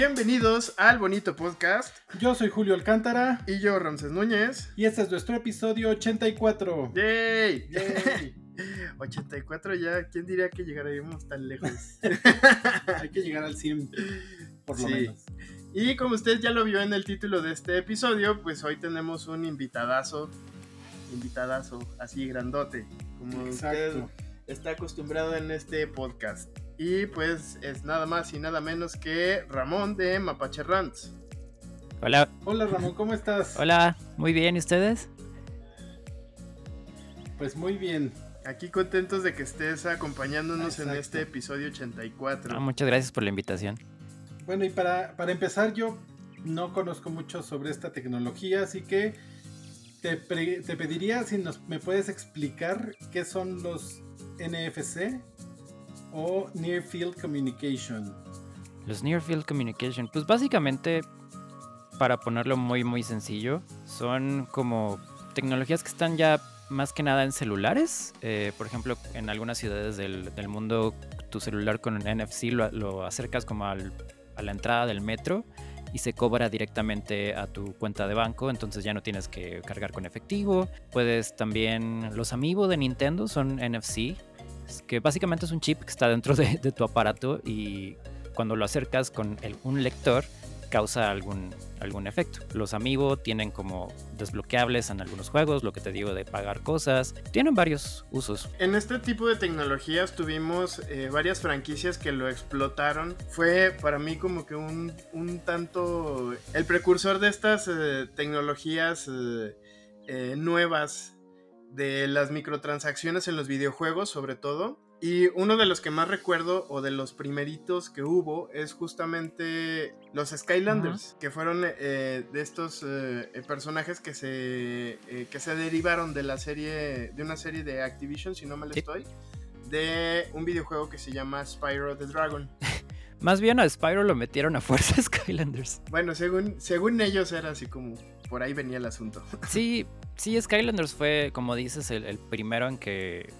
Bienvenidos al bonito podcast. Yo soy Julio Alcántara. Y yo, Ramses Núñez. Y este es nuestro episodio 84. ¡Yay! ¡Yay! 84 ya, ¿quién diría que llegaríamos tan lejos? Hay que llegar al 100, por lo menos. Y como usted ya lo vio en el título de este episodio, pues hoy tenemos un invitadazo, invitadazo, así grandote, como usted está acostumbrado en este podcast. Y pues es nada más y nada menos que Ramón de Mapache Rants. Hola. Hola Ramón, ¿cómo estás? Hola, muy bien, ¿y ustedes? Pues muy bien. Aquí contentos de que estés acompañándonos en este episodio 84. Ah, muchas gracias por la invitación. Bueno, y para, para empezar, yo no conozco mucho sobre esta tecnología, así que te, te pediría si nos, me puedes explicar qué son los NFC o Near Field Communication? Los Near Field Communication, pues básicamente, para ponerlo muy muy sencillo, son como tecnologías que están ya más que nada en celulares. Eh, por ejemplo, en algunas ciudades del, mundo, tu celular con NFC lo, acercas como a la entrada del metro y se cobra directamente a tu cuenta de banco, entonces ya no tienes que cargar con efectivo. Puedes también, los amigos de Nintendo son NFC, que básicamente es un chip que está dentro de, tu aparato y cuando lo acercas con un lector causa algún, algún efecto. Los amigos tienen como desbloqueables en algunos juegos, lo que te digo de pagar cosas. Tienen varios usos. En este tipo de tecnologías tuvimos eh, varias franquicias que lo explotaron. Fue para mí como que un, tanto el precursor de estas eh, tecnologías eh, nuevas de las microtransacciones en los videojuegos, sobre todo. Y uno de los que más recuerdo, o de los primeritos que hubo, es justamente los Skylanders, que fueron eh, de estos eh, personajes que se, eh, que se derivaron de la serie, de una serie de Activision, si no me lo estoy, de un videojuego que se llama Spyro the Dragon. Más bien a Spyro lo metieron a fuerza Skylanders. Bueno, según, según ellos era así como por ahí venía el asunto. Sí, sí, Skylanders fue, como dices, el, primero en que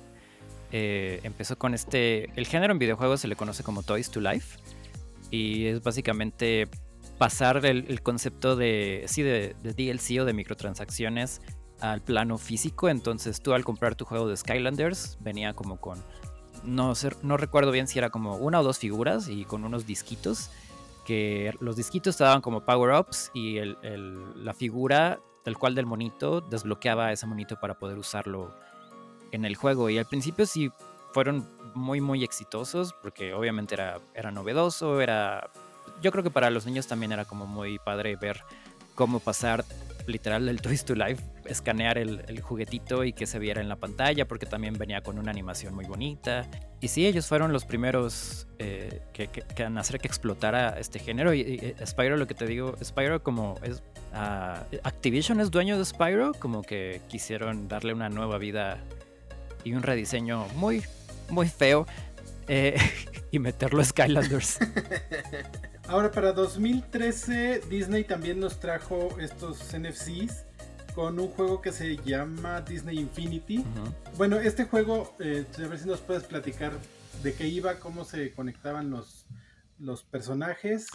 eh, empezó con este. El género en videojuegos se le conoce como Toys to Life. Y es básicamente pasar el, concepto de, sí, de, DLC o de microtransacciones al plano físico. Entonces tú al comprar tu juego de Skylanders venía como con... No, no recuerdo bien si era como una o dos figuras y con unos disquitos. Que los disquitos te daban como power-ups y la figura tal cual del monito, desbloqueaba ese monito para poder usarlo en el juego. Y al principio sí fueron muy, muy exitosos, porque obviamente era, era novedoso, era... Yo creo que para los niños también era como muy padre ver cómo pasar literal el Toys to Life, escanear el, juguetito y que se viera en la pantalla, porque también venía con una animación muy bonita. Y sí, ellos fueron los primeros eh, que, que, en hacer que explotara este género. Y, y, Spyro, lo que te digo, Spyro como es... Uh, Activision es dueño de Spyro, como que quisieron darle una nueva vida y un rediseño muy, muy feo. Eh, y meterlo a Skylanders. Ahora, para 2013, Disney también nos trajo estos NFCs con un juego que se llama Disney Infinity. Bueno, este juego, eh, a ver si nos puedes platicar de qué iba, cómo se conectaban los, los personajes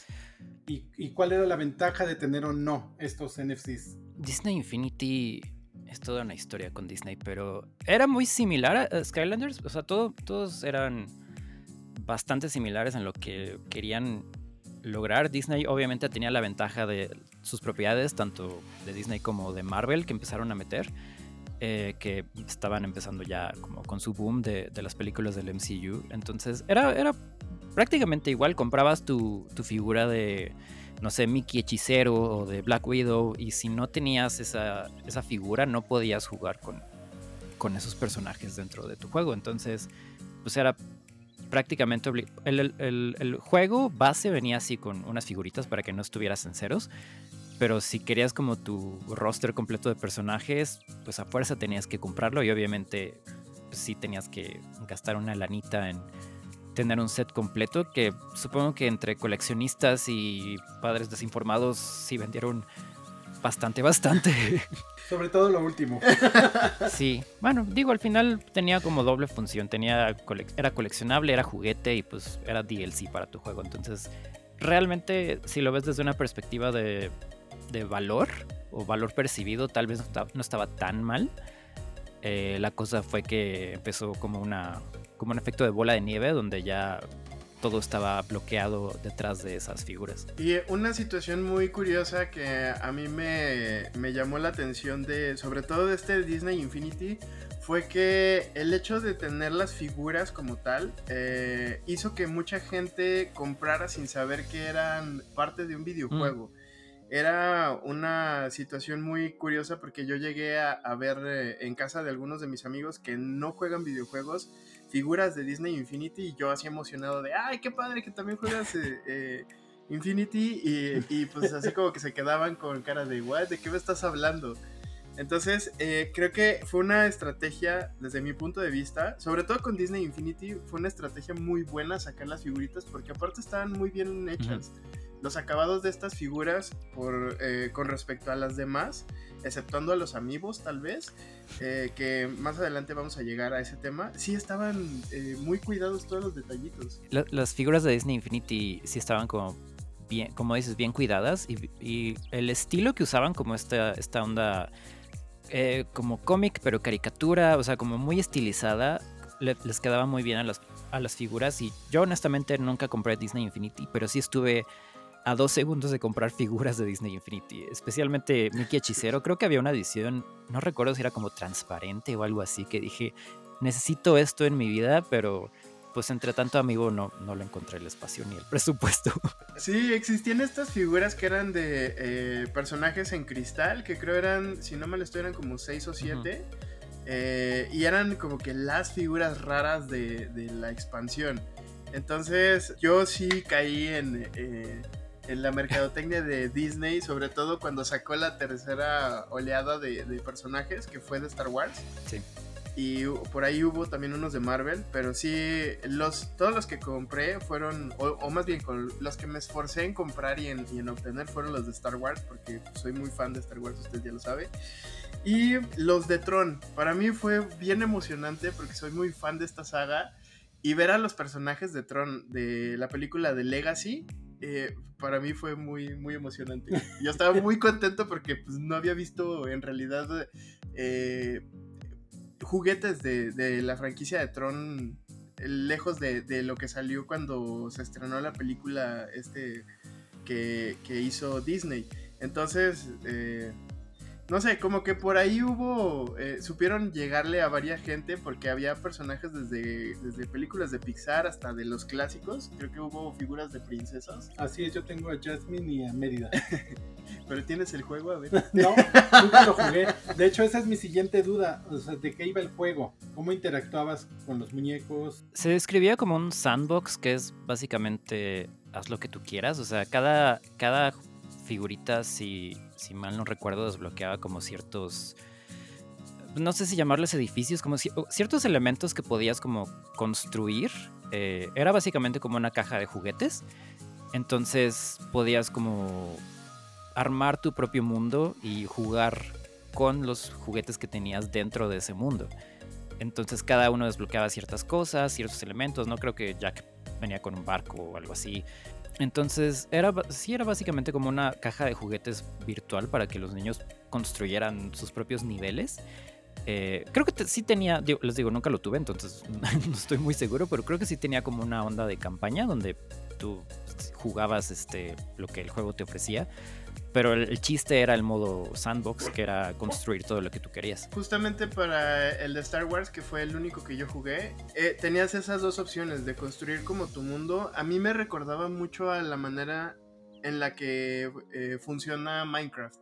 y, cuál era la ventaja de tener o no estos NFCs. Disney Infinity es toda una historia con Disney, pero era muy similar a Skylanders. O sea, todos eran bastante similares en lo que querían lograr. Disney obviamente tenía la ventaja de sus propiedades, tanto de Disney como de Marvel, que empezaron a meter, eh, que estaban empezando ya como con su boom de, las películas del MCU. Entonces era, era prácticamente igual, comprabas tu, figura de, no sé, Mickey Hechicero o de Black Widow, y si no tenías esa, esa figura no podías jugar con, con esos personajes dentro de tu juego. Entonces, pues era prácticamente el, el, juego base venía así con unas figuritas para que no estuvieras en ceros. Pero si querías como tu roster completo de personajes, pues a fuerza tenías que comprarlo y obviamente pues, sí tenías que gastar una lanita en tener un set completo que supongo que entre coleccionistas y padres desinformados sí vendieron bastante, bastante. Sobre todo lo último. Sí, bueno, digo, al final tenía como doble función. Tenía era coleccionable, era juguete y pues era DLC para tu juego. Entonces realmente, si lo ves desde una perspectiva de, valor o valor percibido, tal vez no, estaba tan mal. Eh, la cosa fue que empezó como, una, como un efecto de bola de nieve, donde ya todo estaba bloqueado detrás de esas figuras. Y una situación muy curiosa que a mí me, me llamó la atención de, sobre todo de este Disney Infinity, fue que el hecho de tener las figuras como tal eh, hizo que mucha gente comprara sin saber que eran parte de un videojuego. Mm. Era una situación muy curiosa porque yo llegué a, ver eh, en casa de algunos de mis amigos que no juegan videojuegos figuras de Disney Infinity y yo así emocionado de, ay, qué padre que también juegas eh, Infinity y, y, pues así como que se quedaban con cara de, what, ¿de qué me estás hablando? Entonces, eh, creo que fue una estrategia, desde mi punto de vista, sobre todo con Disney Infinity, fue una estrategia muy buena sacar las figuritas porque aparte estaban muy bien hechas. Los acabados de estas figuras por, eh, con respecto a las demás, exceptuando a los amigos tal vez, eh, que más adelante vamos a llegar a ese tema, sí estaban muy cuidados todos los detallitos. las figuras de Disney Infinity sí estaban como bien, como dices, bien cuidadas y, y, el estilo que usaban como esta, esta onda eh, como cómic, pero caricatura, o sea, como muy estilizada, les quedaba muy bien a las, a las figuras. Y yo honestamente nunca compré Disney Infinity, pero sí estuve a dos segundos de comprar figuras de Disney Infinity, especialmente Mickey Hechicero. Creo que había una edición, no recuerdo si era como transparente o algo así, que dije, necesito esto en mi vida, pero pues entre tanto amigo no, no le encontré el espacio ni el presupuesto. Sí, existían estas figuras que eran de eh, personajes en cristal, que creo eran, si no me lo estoy, eran como seis o siete. Eh, y eran como que las figuras raras de, la expansión. Entonces yo sí caí en, eh, en la mercadotecnia de Disney, sobre todo cuando sacó la tercera oleada de, de personajes, que fue de Star Wars. Sí y por ahí hubo también unos de Marvel, pero sí, los, todos los que compré fueron, o, más bien los que me esforcé en comprar y en, y en, obtener fueron los de Star Wars, porque soy muy fan de Star Wars, usted ya lo sabe. Y los de Tron, para mí fue bien emocionante porque soy muy fan de esta saga y ver a los personajes de Tron de la película de Legacy. Eh, para mí fue muy, muy emocionante. Yo estaba muy contento porque pues, no había visto en realidad eh, juguetes de, la franquicia de Tron lejos de, lo que salió cuando se estrenó la película este que, hizo Disney. Entonces, eh, no sé, como que por ahí hubo, eh, supieron llegarle a varias gente porque había personajes desde, desde películas de Pixar hasta de los clásicos. Creo que hubo figuras de princesas. Así es, yo tengo a Jasmine y a Mérida. Pero tienes el juego, a ver. no, nunca lo jugué. De hecho, esa es mi siguiente duda. O sea, ¿de qué iba el juego? ¿Cómo interactuabas con los muñecos? Se describía como un sandbox que es básicamente haz lo que tú quieras. O sea, cada, cada figurita, si, si mal no recuerdo, desbloqueaba como ciertos no sé si llamarles edificios, como ciertos elementos que podías como construir. Eh, era básicamente como una caja de juguetes. Entonces podías como armar tu propio mundo y jugar con los juguetes que tenías dentro de ese mundo. Entonces cada uno desbloqueaba ciertas cosas, ciertos elementos. No creo que Jack venía con un barco o algo así. Entonces, era, sí era básicamente como una caja de juguetes virtual para que los niños construyeran sus propios niveles. Eh, creo que sí tenía, les digo, nunca lo tuve, entonces no estoy muy seguro, pero creo que sí tenía como una onda de campaña donde tú jugabas este, lo que el juego te ofrecía pero el, chiste era el modo sandbox, que era construir todo lo que tú querías. Justamente para el de Star Wars, que fue el único que yo jugué, eh, tenías esas dos opciones de construir como tu mundo. A mí me recordaba mucho a la manera en la que eh, funciona Minecraft.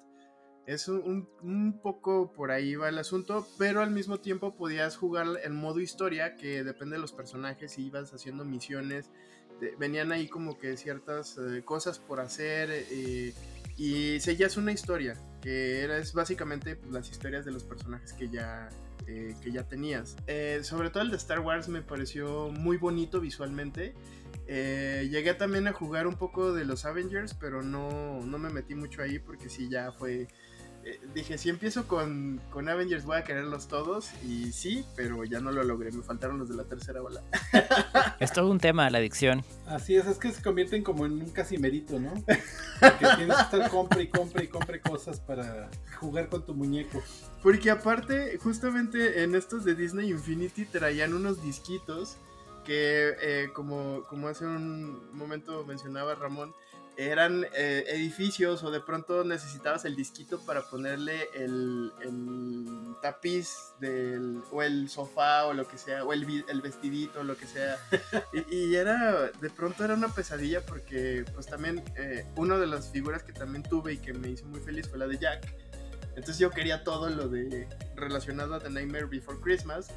Es un, un, poco por ahí va el asunto, pero al mismo tiempo podías jugar el modo historia, que depende de los personajes y ibas haciendo misiones. venían ahí como que ciertas eh, cosas por hacer y seguías una historia, que era, es básicamente pues, las historias de los personajes que ya, eh, que ya tenías. Eh, sobre todo el de Star Wars me pareció muy bonito visualmente. Eh, llegué también a jugar un poco de los Avengers, pero no, no me metí mucho ahí porque sí ya fue eh, dije, si empiezo con, con, Avengers voy a quererlos todos. Y sí, pero ya no lo logré. Me faltaron los de la tercera ola. es todo un tema, la adicción. Así es, es que se convierten como en un casimerito, ¿no? que tienes que estar compre y compre y compre cosas para jugar con tu muñeco. Porque aparte, justamente en estos de Disney Infinity traían unos disquitos que, eh, como, como hace un momento mencionaba Ramón, eran eh, edificios o de pronto necesitabas el disquito para ponerle el, tapiz del, o el sofá o lo que sea, o el, el vestidito o lo que sea. y, era, de pronto era una pesadilla porque pues también eh, una de las figuras que también tuve y que me hizo muy feliz fue la de Jack. Entonces yo quería todo lo de relacionado a The Nightmare Before Christmas.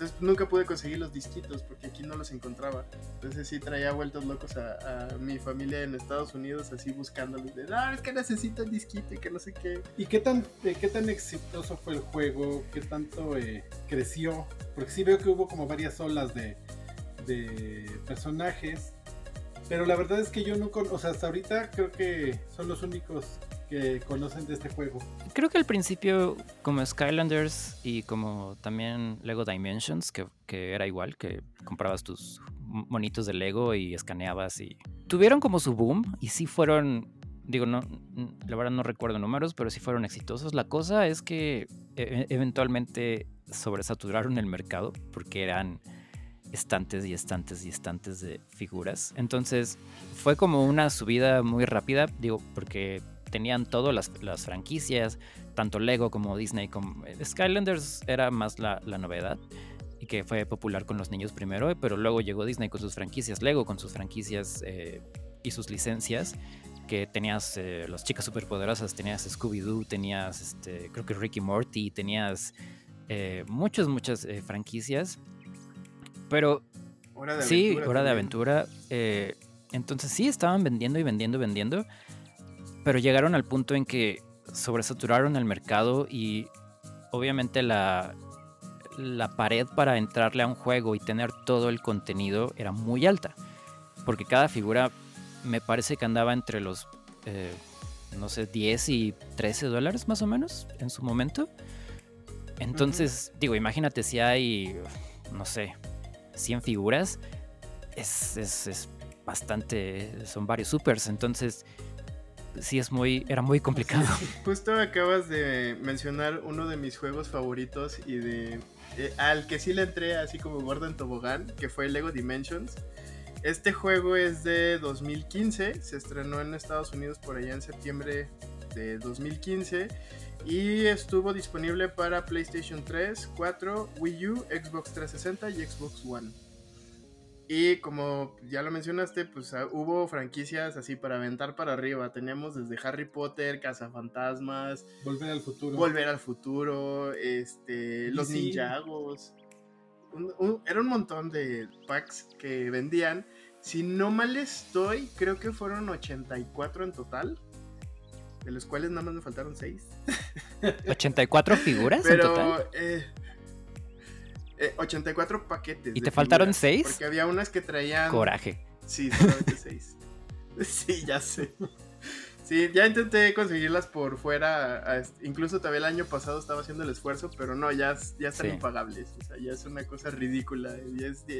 Entonces nunca pude conseguir los disquitos porque aquí no los encontraba. Entonces sí traía vueltos locos a, mi familia en Estados Unidos así buscándolos de, ah, es que necesito el disquito y que no sé qué. ¿Y qué tan, qué tan exitoso fue el juego? ¿Qué tanto eh, creció? Porque sí veo que hubo como varias olas de, de personajes. Pero la verdad es que yo no o sea, hasta ahorita creo que son los únicos que conocen de este juego? Creo que al principio, como Skylanders y como también Lego Dimensions, que, que era igual, que comprabas tus monitos de Lego y escaneabas y tuvieron como su boom y sí fueron, digo, no, la verdad no recuerdo números, pero sí fueron exitosos. La cosa es que e, eventualmente sobresaturaron el mercado porque eran estantes y estantes y estantes de figuras. Entonces fue como una subida muy rápida, digo, porque tenían todas las, franquicias, tanto Lego como Disney. Como... Eh, Skylanders era más la, novedad y que fue popular con los niños primero, pero luego llegó Disney con sus franquicias, Lego con sus franquicias eh, y sus licencias, que tenías eh, las chicas superpoderosas, tenías Scooby-Doo, tenías este, creo que Ricky Morty, tenías muchas, muchas franquicias, pero sí, hora de aventura. entonces sí, estaban vendiendo y vendiendo y vendiendo pero llegaron al punto en que sobresaturaron el mercado y obviamente la, la pared para entrarle a un juego y tener todo el contenido era muy alta. Porque cada figura me parece que andaba entre los, eh, no sé, 10 y 13 dólares más o menos en su momento. Entonces, digo, imagínate si hay, no sé, 100 figuras. Es, es, es bastante, son varios supers. Entonces, sí es muy, era muy complicado. Justo acabas de mencionar uno de mis juegos favoritos y de eh, al que sí le entré así como gordo en tobogán, que fue Lego Dimensions. Este juego es de 2015, se estrenó en Estados Unidos por allá en septiembre de 2015 y estuvo disponible para PlayStation 3, 4, Wii U, Xbox 360 y Xbox One. Y como ya lo mencionaste, pues ah, hubo franquicias así para aventar para arriba. Teníamos desde Harry Potter, Cazafantasmas, Volver al futuro. Volver al futuro, este, Los Ninjagos. era un montón de packs que vendían. Si no mal estoy, creo que fueron 84 en total. De los cuales nada más me faltaron 6. ¿84 figuras en total? Eh, 84 eh, paquetes. ¿Y te faltaron 6? Porque había unas que traían. Coraje. Sí, solamente 6. sí, ya sé. Sí, ya intenté conseguirlas por fuera. incluso todavía el año pasado estaba haciendo el esfuerzo, pero no, ya, ya están impagables. O sea, ya es una cosa ridícula.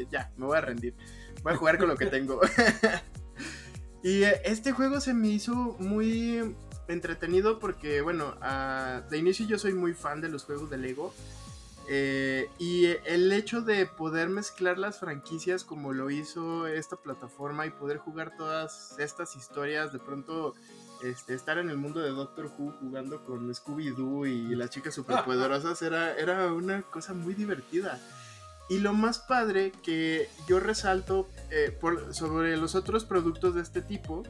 ya, me voy a rendir. Voy a jugar con lo que tengo. y eh, este juego se me hizo muy entretenido porque, bueno, de inicio yo soy muy fan de los juegos de Lego. Eh, y el hecho de poder mezclar las franquicias como lo hizo esta plataforma y poder jugar todas estas historias, de pronto este, estar en el mundo de Doctor Who jugando con Scooby-Doo y las chicas superpoderosas era, era una cosa muy divertida. Y lo más padre que yo resalto eh, sobre los otros productos de este tipo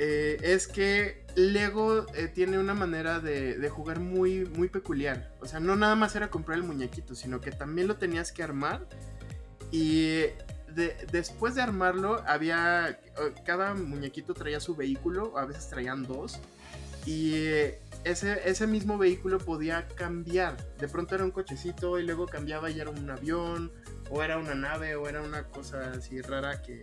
eh, es que Lego eh, tiene una manera de, jugar muy, muy peculiar. O sea, no nada más era comprar el muñequito, sino que también lo tenías que armar. Y después de armarlo, había. Cada muñequito traía su vehículo, a veces traían dos. Y ese, ese mismo vehículo podía cambiar. De pronto era un cochecito y luego cambiaba y era un avión, o era una nave, o era una cosa así rara que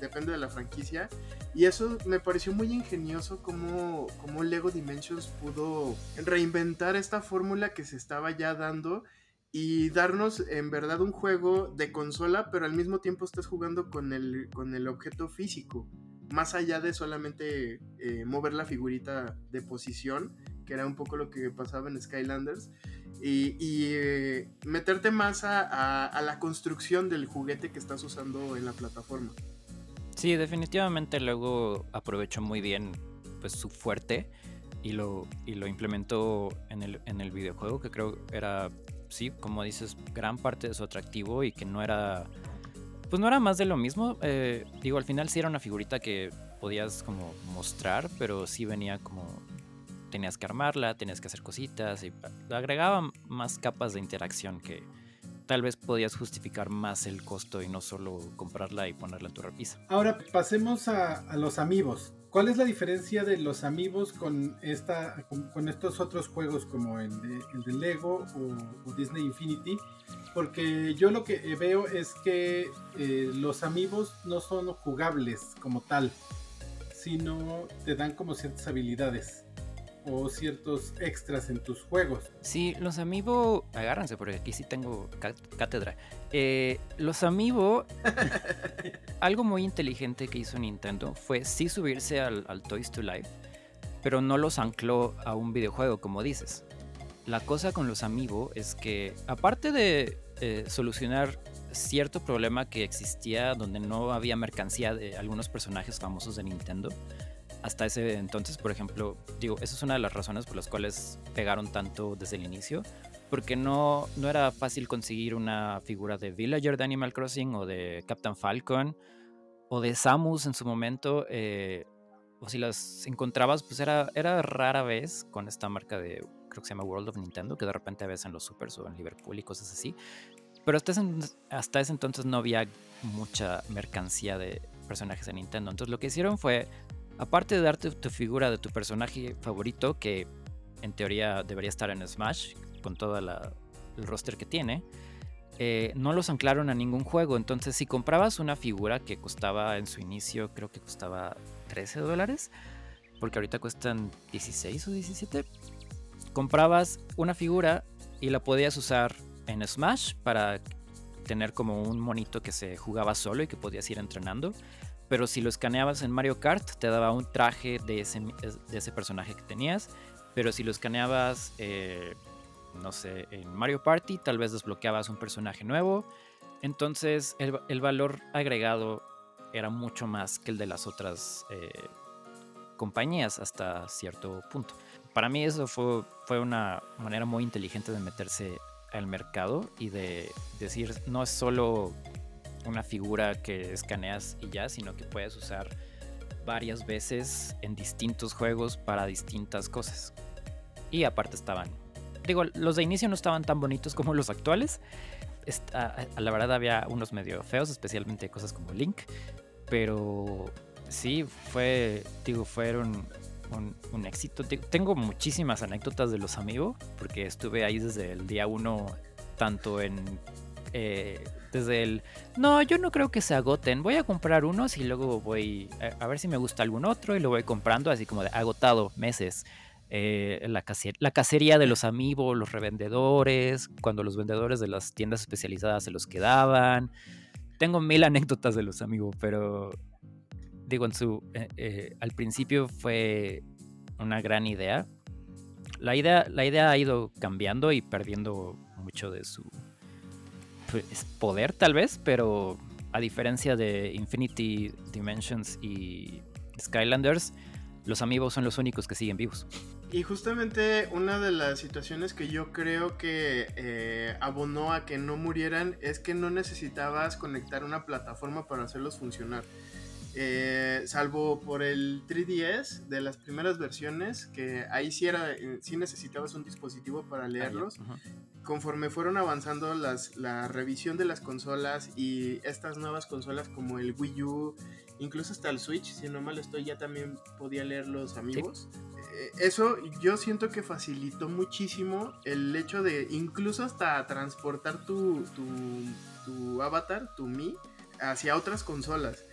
depende de la franquicia. Y eso me pareció muy ingenioso como, como Lego Dimensions pudo reinventar esta fórmula que se estaba ya dando y darnos en verdad un juego de consola, pero al mismo tiempo estás jugando con el, con el objeto físico, más allá de solamente eh, mover la figurita de posición, que era un poco lo que pasaba en Skylanders, y, eh, meterte más a, a, la construcción del juguete que estás usando en la plataforma. Sí, definitivamente luego aprovechó muy bien pues, su fuerte y lo, y lo implementó en el, en el videojuego, que creo era sí, como dices, gran parte de su atractivo y que no era, pues no era más de lo mismo. Eh, digo, al final sí era una figurita que podías como mostrar, pero sí venía como, tenías que armarla, tenías que hacer cositas y agregaba más capas de interacción que tal vez podías justificar más el costo y no solo comprarla y ponerla en tu repisa. Ahora pasemos a, los amigos. ¿Cuál es la diferencia de los amigos con, esta, con, estos otros juegos como el de, Lego o, Disney Infinity? Porque yo lo que veo es que eh, los amigos no son jugables como tal, sino te dan como ciertas habilidades o ciertos extras en tus juegos. Sí, los amigos, agárrense porque aquí sí tengo cátedra. Eh, los amigos, algo muy inteligente que hizo Nintendo fue sí subirse al, Toys to Life, pero no los ancló a un videojuego, como dices. La cosa con los amigos es que, aparte de eh, solucionar cierto problema que existía donde no había mercancía de algunos personajes famosos de Nintendo, hasta ese entonces, por ejemplo, digo, esa es una de las razones por las cuales pegaron tanto desde el inicio, porque no, no era fácil conseguir una figura de Villager de Animal Crossing o de Captain Falcon o de Samus en su momento, eh, o si las encontrabas, pues era, era rara vez con esta marca de, creo que se llama World of Nintendo, que de repente ves en los supers o en Liverpool y cosas así. Pero hasta ese, hasta ese entonces no había mucha mercancía de personajes de Nintendo. Entonces lo que hicieron fue Aparte de darte tu figura de tu personaje favorito, que en teoría debería estar en Smash, con todo el roster que tiene, eh, no los anclaron a ningún juego. Entonces, si comprabas una figura que costaba en su inicio, creo que costaba 13 dólares, porque ahorita cuestan 16 o 17, comprabas una figura y la podías usar en Smash para tener como un monito que se jugaba solo y que podías ir entrenando. Pero si lo escaneabas en Mario Kart, te daba un traje de ese, de ese personaje que tenías. Pero si lo escaneabas, eh, no sé, en Mario Party, tal vez desbloqueabas un personaje nuevo. Entonces el, valor agregado era mucho más que el de las otras eh, compañías hasta cierto punto. Para mí eso fue, fue una manera muy inteligente de meterse al mercado y de decir, no es solo una figura que escaneas y ya, sino que puedes usar varias veces en distintos juegos para distintas cosas. Y aparte estaban, digo, los de inicio no estaban tan bonitos como los actuales. a la verdad había unos medio feos, especialmente cosas como Link. Pero sí, fue, digo, fueron un, éxito. Tengo muchísimas anécdotas de los amigos, porque estuve ahí desde el día uno, tanto en eh, desde el, no, yo no creo que se agoten, voy a comprar unos y luego voy a, ver si me gusta algún otro y lo voy comprando así como de agotado meses. Eh, la, cacería de los amigos, los revendedores, cuando los vendedores de las tiendas especializadas se los quedaban. Tengo mil anécdotas de los amigos, pero digo, en su, eh, al principio fue una gran idea. La idea, la idea ha ido cambiando y perdiendo mucho de su, pues, poder tal vez, pero a diferencia de Infinity Dimensions y Skylanders, los amigos son los únicos que siguen vivos. Y justamente una de las situaciones que yo creo que eh, abonó a que no murieran es que no necesitabas conectar una plataforma para hacerlos funcionar. Eh, salvo por el 3DS de las primeras versiones, que ahí sí, era, eh, sí necesitabas un dispositivo para leerlos. Conforme fueron avanzando las, la revisión de las consolas y estas nuevas consolas como el Wii U, incluso hasta el Switch, si no mal estoy, ya también podía leer los amigos. Eh, eso yo siento que facilitó muchísimo el hecho de incluso hasta transportar tu, tu, tu avatar, tu Mi, hacia otras consolas.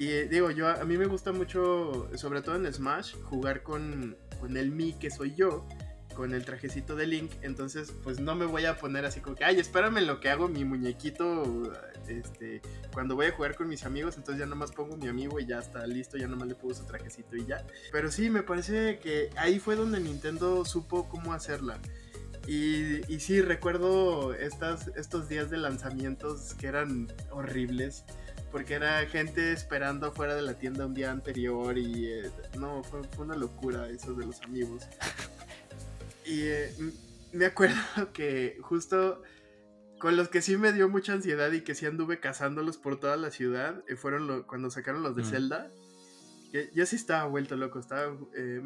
Y eh, digo, yo a mí me gusta mucho, sobre todo en Smash, jugar con, con el Mi que soy yo, con el trajecito de Link. Entonces, pues no me voy a poner así como que, ay, espérame lo que hago mi muñequito. Este, cuando voy a jugar con mis amigos, entonces ya nomás pongo mi amigo y ya está listo, ya nomás le pongo su trajecito y ya. Pero sí, me parece que ahí fue donde Nintendo supo cómo hacerla. Y, y sí, recuerdo estas, estos días de lanzamientos que eran horribles porque era gente esperando fuera de la tienda un día anterior y eh, no, fue, una locura eso de los amigos. y eh, me acuerdo que justo con los que sí me dio mucha ansiedad y que sí anduve cazándolos por toda la ciudad, eh, fueron cuando sacaron los de Zelda. Que yo sí estaba vuelto loco, estaba,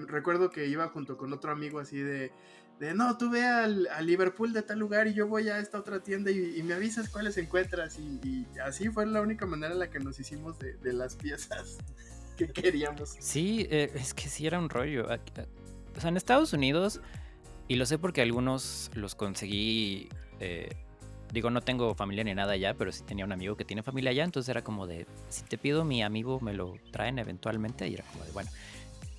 recuerdo que iba junto con otro amigo así de de no, tú ve al, Liverpool de tal lugar y yo voy a esta otra tienda y, me avisas cuáles encuentras. Y, así fue la única manera en la que nos hicimos de, las piezas que queríamos. Sí, eh, es que sí era un rollo. O sea, en Estados Unidos, y lo sé porque algunos los conseguí. Eh, digo, no tengo familia ni nada allá, pero sí tenía un amigo que tiene familia allá, entonces era como de, si te pido mi amigo, me lo traen eventualmente, y era como de, bueno,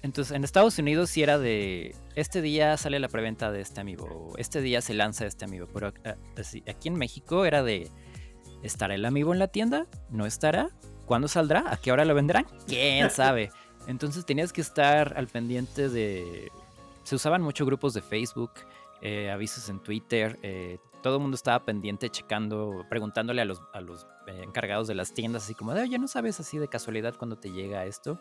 entonces, en Estados Unidos sí era de, este día sale la preventa de este amigo, este día se lanza este amigo, pero eh, aquí en México era de, ¿estará el amigo en la tienda? ¿No estará? ¿Cuándo saldrá? ¿A qué hora lo vendrán? ¿Quién sabe? Entonces tenías que estar al pendiente de... Se usaban muchos grupos de Facebook, eh, avisos en Twitter, eh, todo el mundo estaba pendiente, checando, preguntándole a los, a los encargados de las tiendas, así como, de, oye, ¿no sabes así de casualidad cuando te llega esto?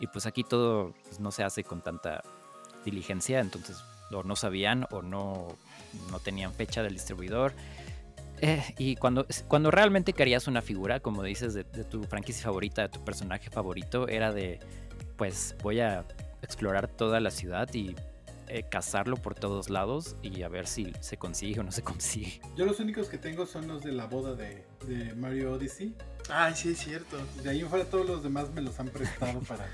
Y pues aquí todo pues, no se hace con tanta diligencia, entonces o no sabían o no, no tenían fecha del distribuidor. Eh, y cuando, cuando realmente querías una figura, como dices, de, tu franquicia favorita, de tu personaje favorito, era de, pues voy a explorar toda la ciudad y eh, cazarlo por todos lados y a ver si se consigue o no se consigue. Yo los únicos que tengo son los de la boda de, de Mario Odyssey. Ay, sí, es cierto. De ahí en fuera todos los demás me los han prestado para,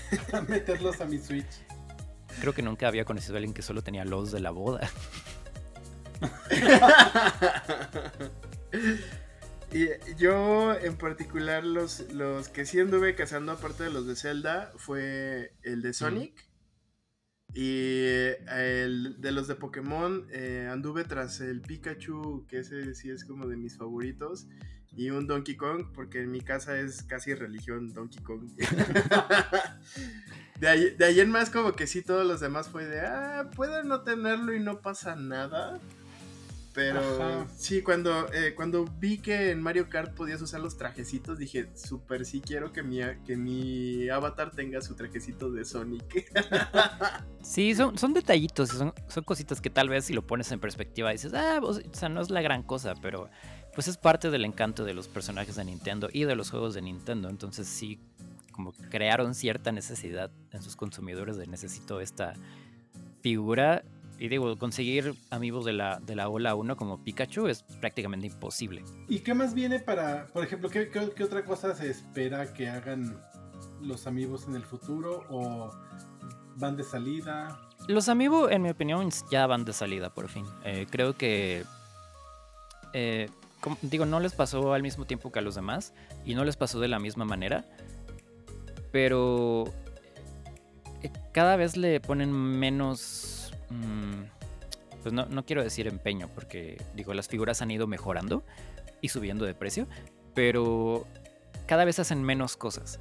meterlos a mi Switch. Creo que nunca había conocido a alguien que solo tenía los de la boda. y yo en particular los, los que sí anduve cazando aparte de los de Zelda fue el de Sonic. Y el de los de Pokémon eh, anduve tras el Pikachu, que ese sí es como de mis favoritos y un Donkey Kong, porque en mi casa es casi religión Donkey Kong. de, ahí, en más como que sí, todos los demás fue de, ah, puedo no tenerlo y no pasa nada. Pero sí, cuando, eh, cuando vi que en Mario Kart podías usar los trajecitos, dije, súper sí quiero que mi, que mi avatar tenga su trajecito de Sonic. sí, son, son detallitos, son, son cositas que tal vez si lo pones en perspectiva dices, ah, o sea, no es la gran cosa, pero pues es parte del encanto de los personajes de Nintendo y de los juegos de Nintendo. Entonces sí, como crearon cierta necesidad en sus consumidores de necesito esta figura. Y digo, conseguir amigos de la, de la Ola 1 como Pikachu es prácticamente imposible. ¿Y qué más viene para, por ejemplo, qué, qué, otra cosa se espera que hagan los amigos en el futuro o van de salida? Los amigos, en mi opinión, ya van de salida por fin. Eh, creo que eh, digo, no les pasó al mismo tiempo que a los demás y no les pasó de la misma manera, pero eh, cada vez le ponen menos, mm, pues no, no, quiero decir empeño, porque digo, las figuras han ido mejorando y subiendo de precio, pero cada vez hacen menos cosas.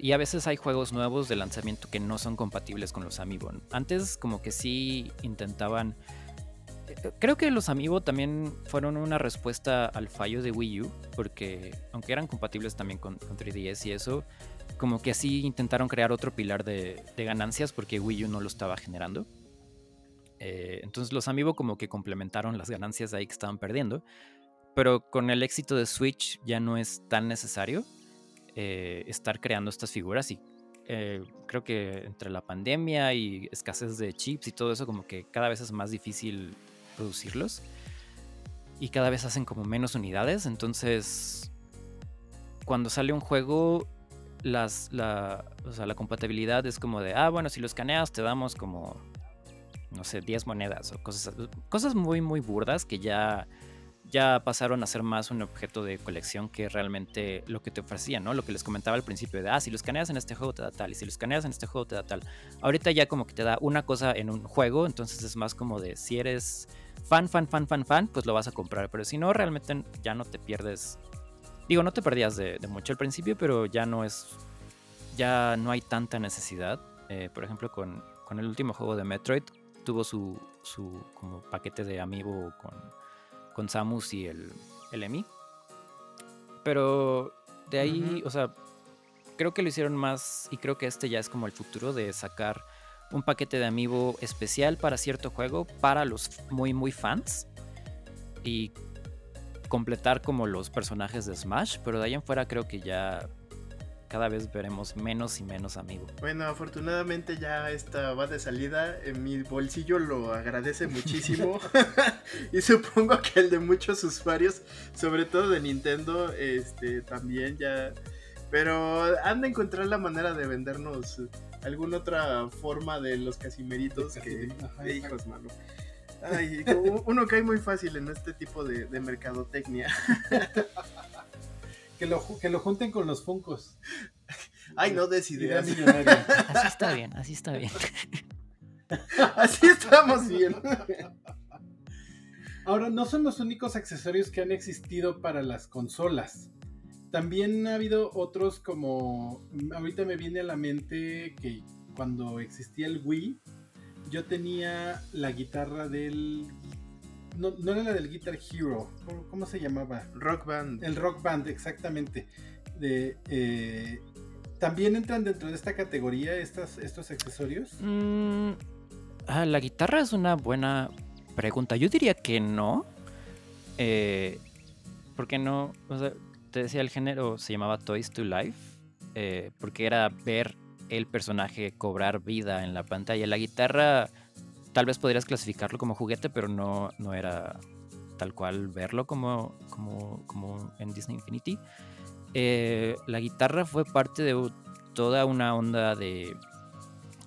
Y a veces hay juegos nuevos de lanzamiento que no son compatibles con los Amiibo. Antes como que sí intentaban creo que los Amiibo también fueron una respuesta al fallo de Wii U, porque aunque eran compatibles también con, 3DS y eso, como que así intentaron crear otro pilar de, ganancias porque Wii U no lo estaba generando. Eh, entonces los Amiibo como que complementaron las ganancias ahí que estaban perdiendo, pero con el éxito de Switch ya no es tan necesario eh, estar creando estas figuras y eh, creo que entre la pandemia y escasez de chips y todo eso como que cada vez es más difícil producirlos. Y cada vez hacen como menos unidades. Entonces, cuando sale un juego, las, la, la compatibilidad es como de, ah, bueno, si lo escaneas te damos como, no sé, 10 monedas o cosas, cosas muy, muy burdas que ya, ya pasaron a ser más un objeto de colección que realmente lo que te ofrecían, ¿no? Lo que les comentaba al principio de, ah, si lo escaneas en este juego te da tal, y si lo escaneas en este juego te da tal. Ahorita ya como que te da una cosa en un juego, entonces es más como de, si eres fan, fan, fan, fan, fan, pues lo vas a comprar, pero si no, realmente ya no te pierdes. Digo, no te perdías de, mucho al principio, pero ya no es, ya no hay tanta necesidad. Eh, por ejemplo, con, con el último juego de Metroid, tuvo su, su como paquete de amiibo con con Samus y el, el Emi. Pero de ahí, o sea, creo que lo hicieron más y creo que este ya es como el futuro de sacar un paquete de amiibo especial para cierto juego para los muy muy fans y completar como los personajes de Smash, pero de ahí en fuera creo que ya cada vez veremos menos y menos amigos. Bueno, afortunadamente ya esta va de salida. En mi bolsillo lo agradece muchísimo. y supongo que el de muchos usuarios, sobre todo de Nintendo, este también ya. Pero han de encontrar la manera de vendernos alguna otra forma de los casimeritos que. hijos, mano. Ay, uno cae muy fácil en este tipo de, de mercadotecnia. Que lo, que lo junten con los Funcos. Ay, no des ideas. Así está bien, así está bien. así estamos bien. Ahora, no son los únicos accesorios que han existido para las consolas. También ha habido otros como... Ahorita me viene a la mente que cuando existía el Wii, yo tenía la guitarra del no, era la del Guitar Hero. ¿Cómo, se llamaba? Rock Band. El Rock Band, exactamente. De, eh, ¿También entran dentro de esta categoría estas, estos accesorios? Mm, ah, la guitarra es una buena pregunta. Yo diría que no. Eh, porque no. O sea, te decía, el género se llamaba Toys to Life. Eh, porque era ver el personaje cobrar vida en la pantalla. La guitarra tal vez podrías clasificarlo como juguete, pero no, no era tal cual verlo como, como, en Disney Infinity. Eh, la guitarra fue parte de toda una onda de...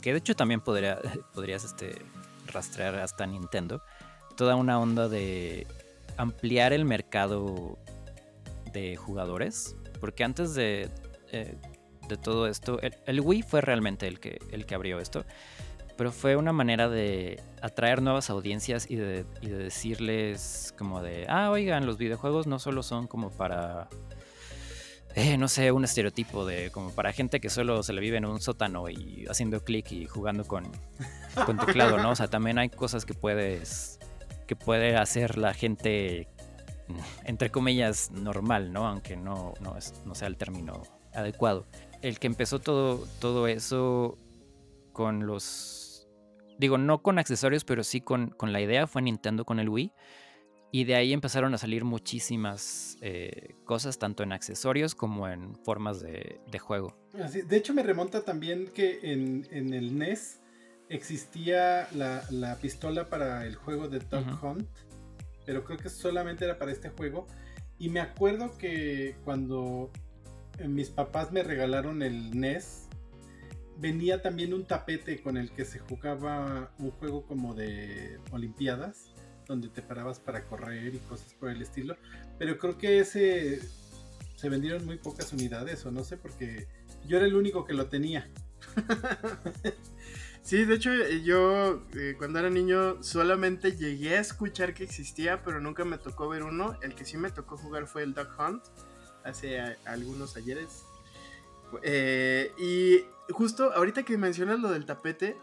que de hecho también podría, podrías este, rastrear hasta Nintendo. Toda una onda de ampliar el mercado de jugadores. Porque antes de, eh, de todo esto, el, el, Wii fue realmente el que, el que abrió esto pero fue una manera de atraer nuevas audiencias y de, decirles como de, ah, oigan, los videojuegos no solo son como para, eh, no sé, un estereotipo de como para gente que solo se le vive en un sótano y haciendo clic y jugando con, con teclado, ¿no? O sea, también hay cosas que puedes, que puede hacer la gente, entre comillas, normal, ¿no? Aunque no, no, es, no sea el término adecuado. El que empezó todo, todo eso con los digo, no con accesorios, pero sí con, la idea, fue Nintendo con el Wii. Y de ahí empezaron a salir muchísimas eh, cosas, tanto en accesorios como en formas de, juego. de hecho, me remonta también que en, el NES existía la, pistola para el juego de Dog Hunt, pero creo que solamente era para este juego. Y me acuerdo que cuando eh, mis papás me regalaron el NES, venía también un tapete con el que se jugaba un juego como de Olimpiadas, donde te parabas para correr y cosas por el estilo. Pero creo que ese se vendieron muy pocas unidades, o no sé, porque yo era el único que lo tenía. Sí, de hecho yo eh, cuando era niño solamente llegué a escuchar que existía, pero nunca me tocó ver uno. El que sí me tocó jugar fue el Duck Hunt hace algunos ayeres. Eh, y justo ahorita que mencionas lo del tapete,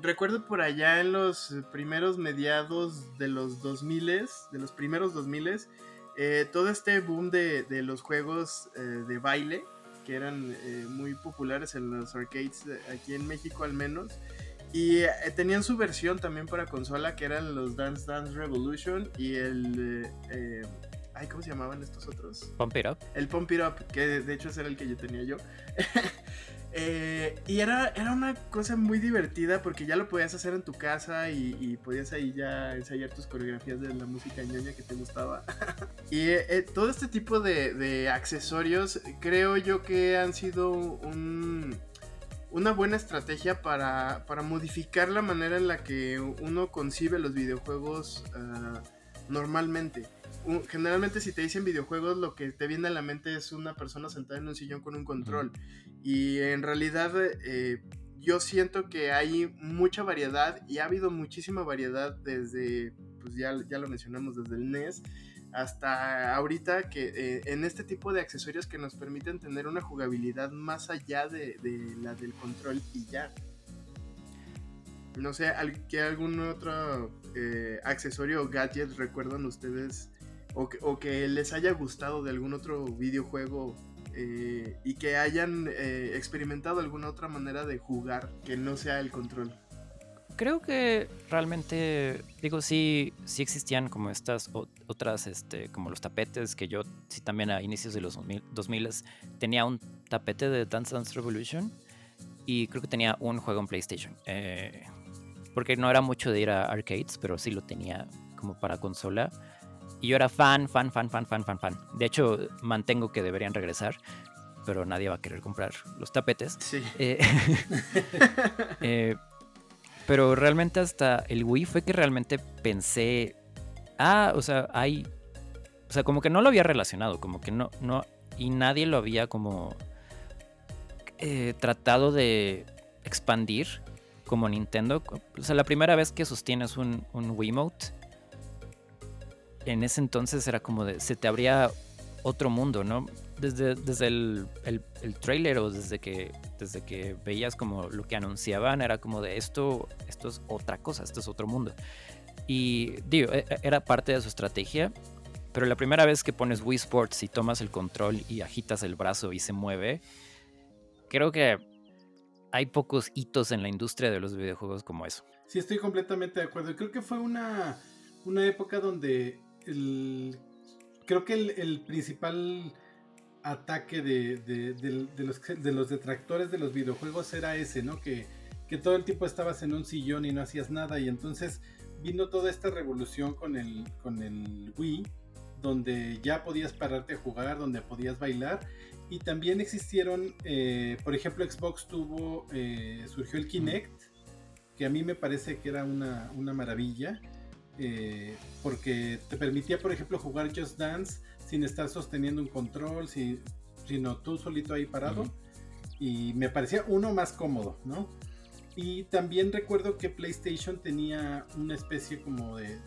recuerdo por allá en los primeros mediados de los 2000, de los primeros 2000, eh, todo este boom de, los juegos eh, de baile, que eran eh, muy populares en los arcades aquí en México al menos. Y tenían su versión también para consola, que eran los Dance Dance Revolution y el... Ay, ¿cómo se llamaban estos otros? Pump It Up. El Pump It Up, que de hecho ese era el que yo tenía yo. Eh, y era, era una cosa muy divertida porque ya lo podías hacer en tu casa y, podías ahí ya ensayar tus coreografías de la música ñoña que te gustaba. y eh, eh, todo este tipo de, accesorios creo yo que han sido una buena estrategia para, modificar la manera en la que uno concibe los videojuegos ah, normalmente. Generalmente si te dicen videojuegos, lo que te viene a la mente es una persona sentada en un sillón con un control. Y en realidad eh, yo siento que hay mucha variedad y ha habido muchísima variedad desde, pues ya, ya lo mencionamos, desde el NES hasta ahorita que eh, en este tipo de accesorios que nos permiten tener una jugabilidad más allá de, la del control y ya. No sé, ¿qué algún otro eh, accesorio o gadget recuerdan ustedes o que, les haya gustado de algún otro videojuego eh, y que hayan experimentado alguna otra manera de jugar que no sea el control? creo que realmente, digo, sí, sí existían como estas otras, este, como los tapetes, que yo sí también a inicios de los 2000, tenía un tapete de Dance Dance Revolution y creo que tenía un juego en PlayStation. Eh, porque no era mucho de ir a arcades, pero sí lo tenía como para consola. Y yo era fan, fan, fan, fan, fan, fan, fan. De hecho, mantengo que deberían regresar, pero nadie va a querer comprar los tapetes. Sí. Eh, eh, pero realmente hasta el Wii fue que realmente pensé, ah, o sea, hay, o sea, como que no lo había relacionado, como que no, no, y nadie lo había como eh, tratado de expandir como Nintendo. O sea, la primera vez que sostienes un, un Wiimote, en ese entonces era como de, se te abría otro mundo, ¿no? Desde, desde el, el, trailer o desde que, desde que veías como lo que anunciaban, era como de esto, esto es otra cosa, esto es otro mundo. Y digo, e, e, era parte de su estrategia, pero la primera vez que pones Wii Sports y tomas el control y agitas el brazo y se mueve, creo que hay pocos hitos en la industria de los videojuegos como eso. Sí, estoy completamente de acuerdo. Creo que fue una, una época donde el creo que el, principal ataque de, los, detractores de los videojuegos era ese, ¿no? Que, todo el tiempo estabas en un sillón y no hacías nada y entonces vino toda esta revolución con el, con el Wii, donde ya podías pararte a jugar, donde podías bailar y también existieron, eh, por ejemplo, Xbox tuvo, eh, surgió el Kinect, que a mí me parece que era una, una maravilla. Eh, porque te permitía, por ejemplo, jugar Just Dance sin estar sosteniendo un control, sino tú solito ahí parado. Y me parecía uno más cómodo, ¿no? Y también recuerdo que PlayStation tenía una especie como de,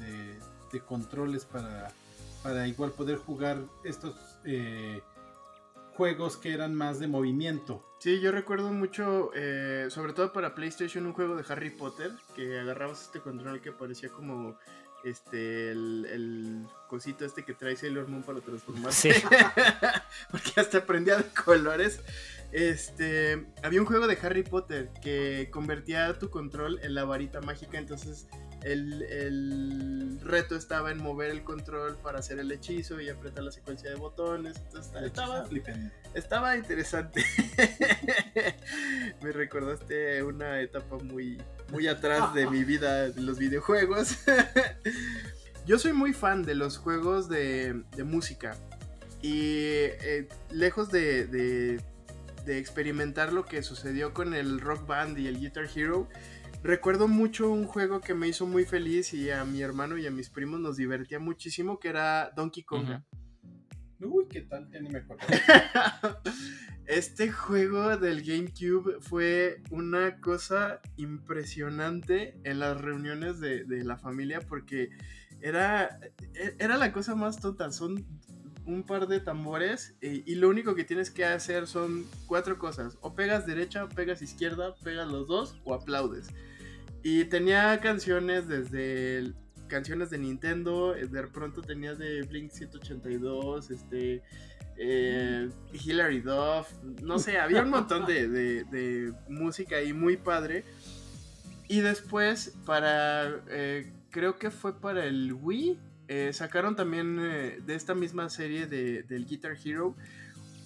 controles para, para igual poder jugar estos eh, juegos que eran más de movimiento. Sí, yo recuerdo mucho, eh, sobre todo para PlayStation, un juego de Harry Potter, que agarrabas este control que parecía como este el, cosito este que trae Sailor Moon para transformarse. Sí. Porque hasta aprendía de colores. Este, había un juego de Harry Potter que convertía tu control en la varita mágica, entonces el, reto estaba en mover el control para hacer el hechizo y apretar la secuencia de botones. Entonces estaba, estaba interesante. Me recordaste una etapa muy, muy atrás de mi vida de los videojuegos. Yo soy muy fan de los juegos de, música. Y eh, lejos de, de, de experimentar lo que sucedió con el Rock Band y el Guitar Hero, Recuerdo mucho un juego que me hizo muy feliz y a mi hermano y a mis primos nos divertía muchísimo, que era Donkey Kong. Uy, ¿qué tal? Ya ni me acuerdo. este juego del GameCube fue una cosa impresionante en las reuniones de, la familia porque era, e, era la cosa más tonta. Son un par de tambores y, y, lo único que tienes que hacer son cuatro cosas. O pegas derecha, pegas izquierda, pegas los dos o aplaudes. Y tenía canciones desde canciones de Nintendo, eh, de pronto tenía de Blink 182, este, eh, Hilary Duff, no sé, había un montón de, música ahí muy padre. Y después, para, eh, creo que fue para el Wii, sacaron también de esta misma serie del Guitar Hero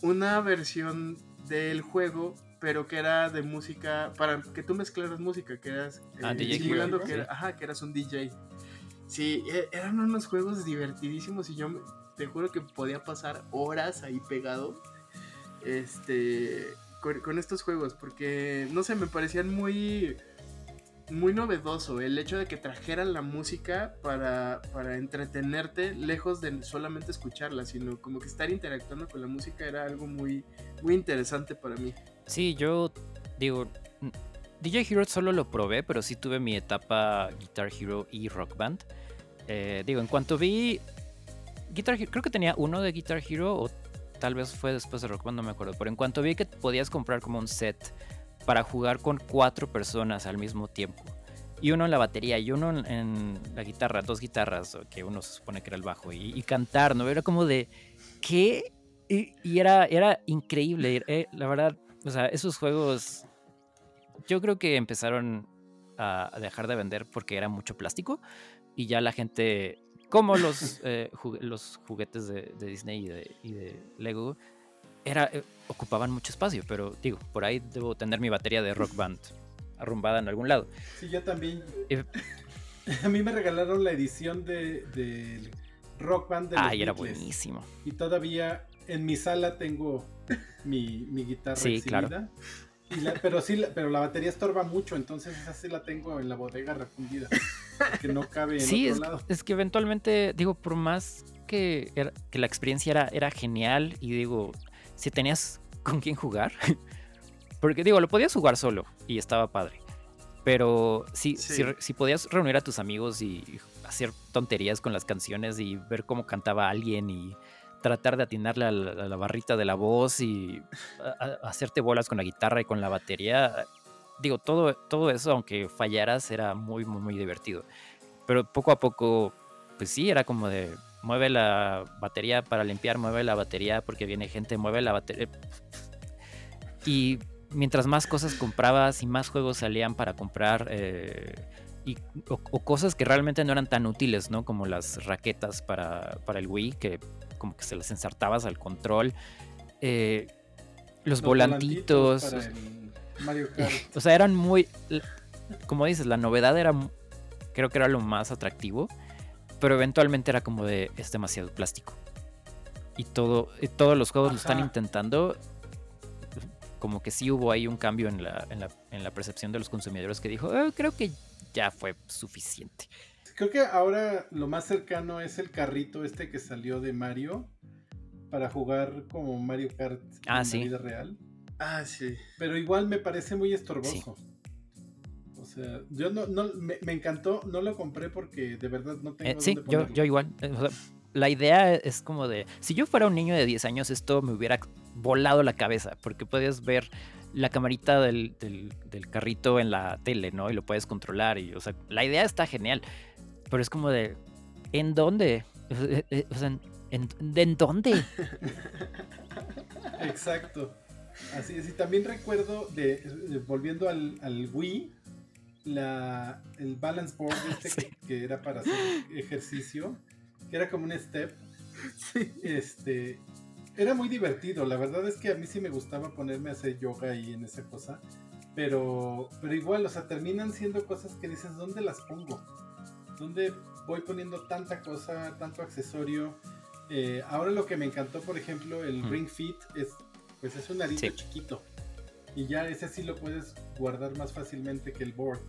una versión del juego pero que era de música, para que tú mezclaras música, que eras ah, DJ que, ajá, que eras un DJ. Sí, e, eran unos juegos divertidísimos y yo te juro que podía pasar horas ahí pegado este, con, estos juegos, porque, no sé, me parecían muy... muy novedoso el hecho de que trajeran la música para, para entretenerte lejos de solamente escucharla, sino como que estar interactuando con la música era algo muy, muy interesante para mí. Sí, yo digo, DJ Hero solo lo probé, pero sí tuve mi etapa Guitar Hero y Rock Band. Eh, digo, en cuanto vi Guitar Hero, creo que tenía uno de Guitar Hero o tal vez fue después de Rock Band, no me acuerdo. Pero en cuanto vi que podías comprar como un set para jugar con cuatro personas al mismo tiempo. Y uno en la batería y uno en, la guitarra, dos guitarras, que uno se supone que era el bajo, y, cantar, ¿no? Era como de, ¿qué? Y, era, era increíble, eh, la verdad, o sea, esos juegos yo creo que empezaron a dejar de vender porque era mucho plástico y ya la gente, como los, eh, los juguetes de, Disney y de, Lego, era, eh, ocupaban mucho espacio, pero digo, por ahí debo tener mi batería de rock band arrumbada en algún lado. Sí, yo también. a mí me regalaron la edición de, Rock Band de Ah, y era buenísimo. Y todavía en mi sala tengo mi, mi guitarra sí, claro pero sí, pero la batería estorba mucho, entonces esa sí la tengo en la bodega refundida. Que no cabe en sí, otro es, lado. es que eventualmente, digo, por más que, que la experiencia era, era genial y digo, si tenías con quién jugar, porque digo, lo podías jugar solo y estaba padre. Pero si, si, si, podías reunir a tus amigos y hacer tonterías con las canciones y ver cómo cantaba alguien y tratar de atinarle a la, barrita de la voz y hacerte bolas con la guitarra y con la batería. Digo, todo, todo eso, aunque fallaras, era muy, muy, muy divertido. Pero poco a poco, pues sí, era como de mueve la batería para limpiar, mueve la batería porque viene gente, mueve la batería. Y mientras más cosas comprabas y más juegos salían para comprar, eh, y, o, cosas que realmente no eran tan útiles, ¿no? Como las raquetas para, para el Wii, que como que se las ensartabas al control. Eh, los, volantitos. o sea, eran muy. Como dices, la novedad era. Creo que era lo más atractivo. Pero eventualmente era como de. Es demasiado plástico. Y todo, todos los juegos lo están intentando. Como que sí hubo ahí un cambio en la, en la, percepción de los consumidores que dijo, oh, creo que ya fue suficiente. Creo que ahora lo más cercano es el carrito este que salió de Mario para jugar como Mario Kart ah, en la vida real. Ah, sí. Pero igual me parece muy estorboso. O sea, yo no, no me, encantó, no lo compré porque de verdad no tengo. Eh, sí, yo, yo igual. Eh, la idea es como de, si yo fuera un niño de 10 años, esto me hubiera volado la cabeza, porque puedes ver la camarita del, del, del, carrito en la tele, ¿no? Y lo puedes controlar. Y, o sea, la idea está genial. Pero es como de, ¿en dónde? Eh, eh, o sea, ¿en, ¿en dónde? Exacto. Así es. Y también recuerdo, de, volviendo al, al, Wii, la, el balance board este que, era para hacer ejercicio, que era como un step. Este, era muy divertido. La verdad es que a mí sí me gustaba ponerme a hacer yoga ahí en esa cosa. Pero, pero igual, o sea, terminan siendo cosas que dices, ¿dónde las pongo? Donde voy poniendo tanta cosa, tanto accesorio. Eh, ahora lo que me encantó, por ejemplo, el Ring Fit es, pues es un arito chiquito. Y ya ese sí lo puedes guardar más fácilmente que el board.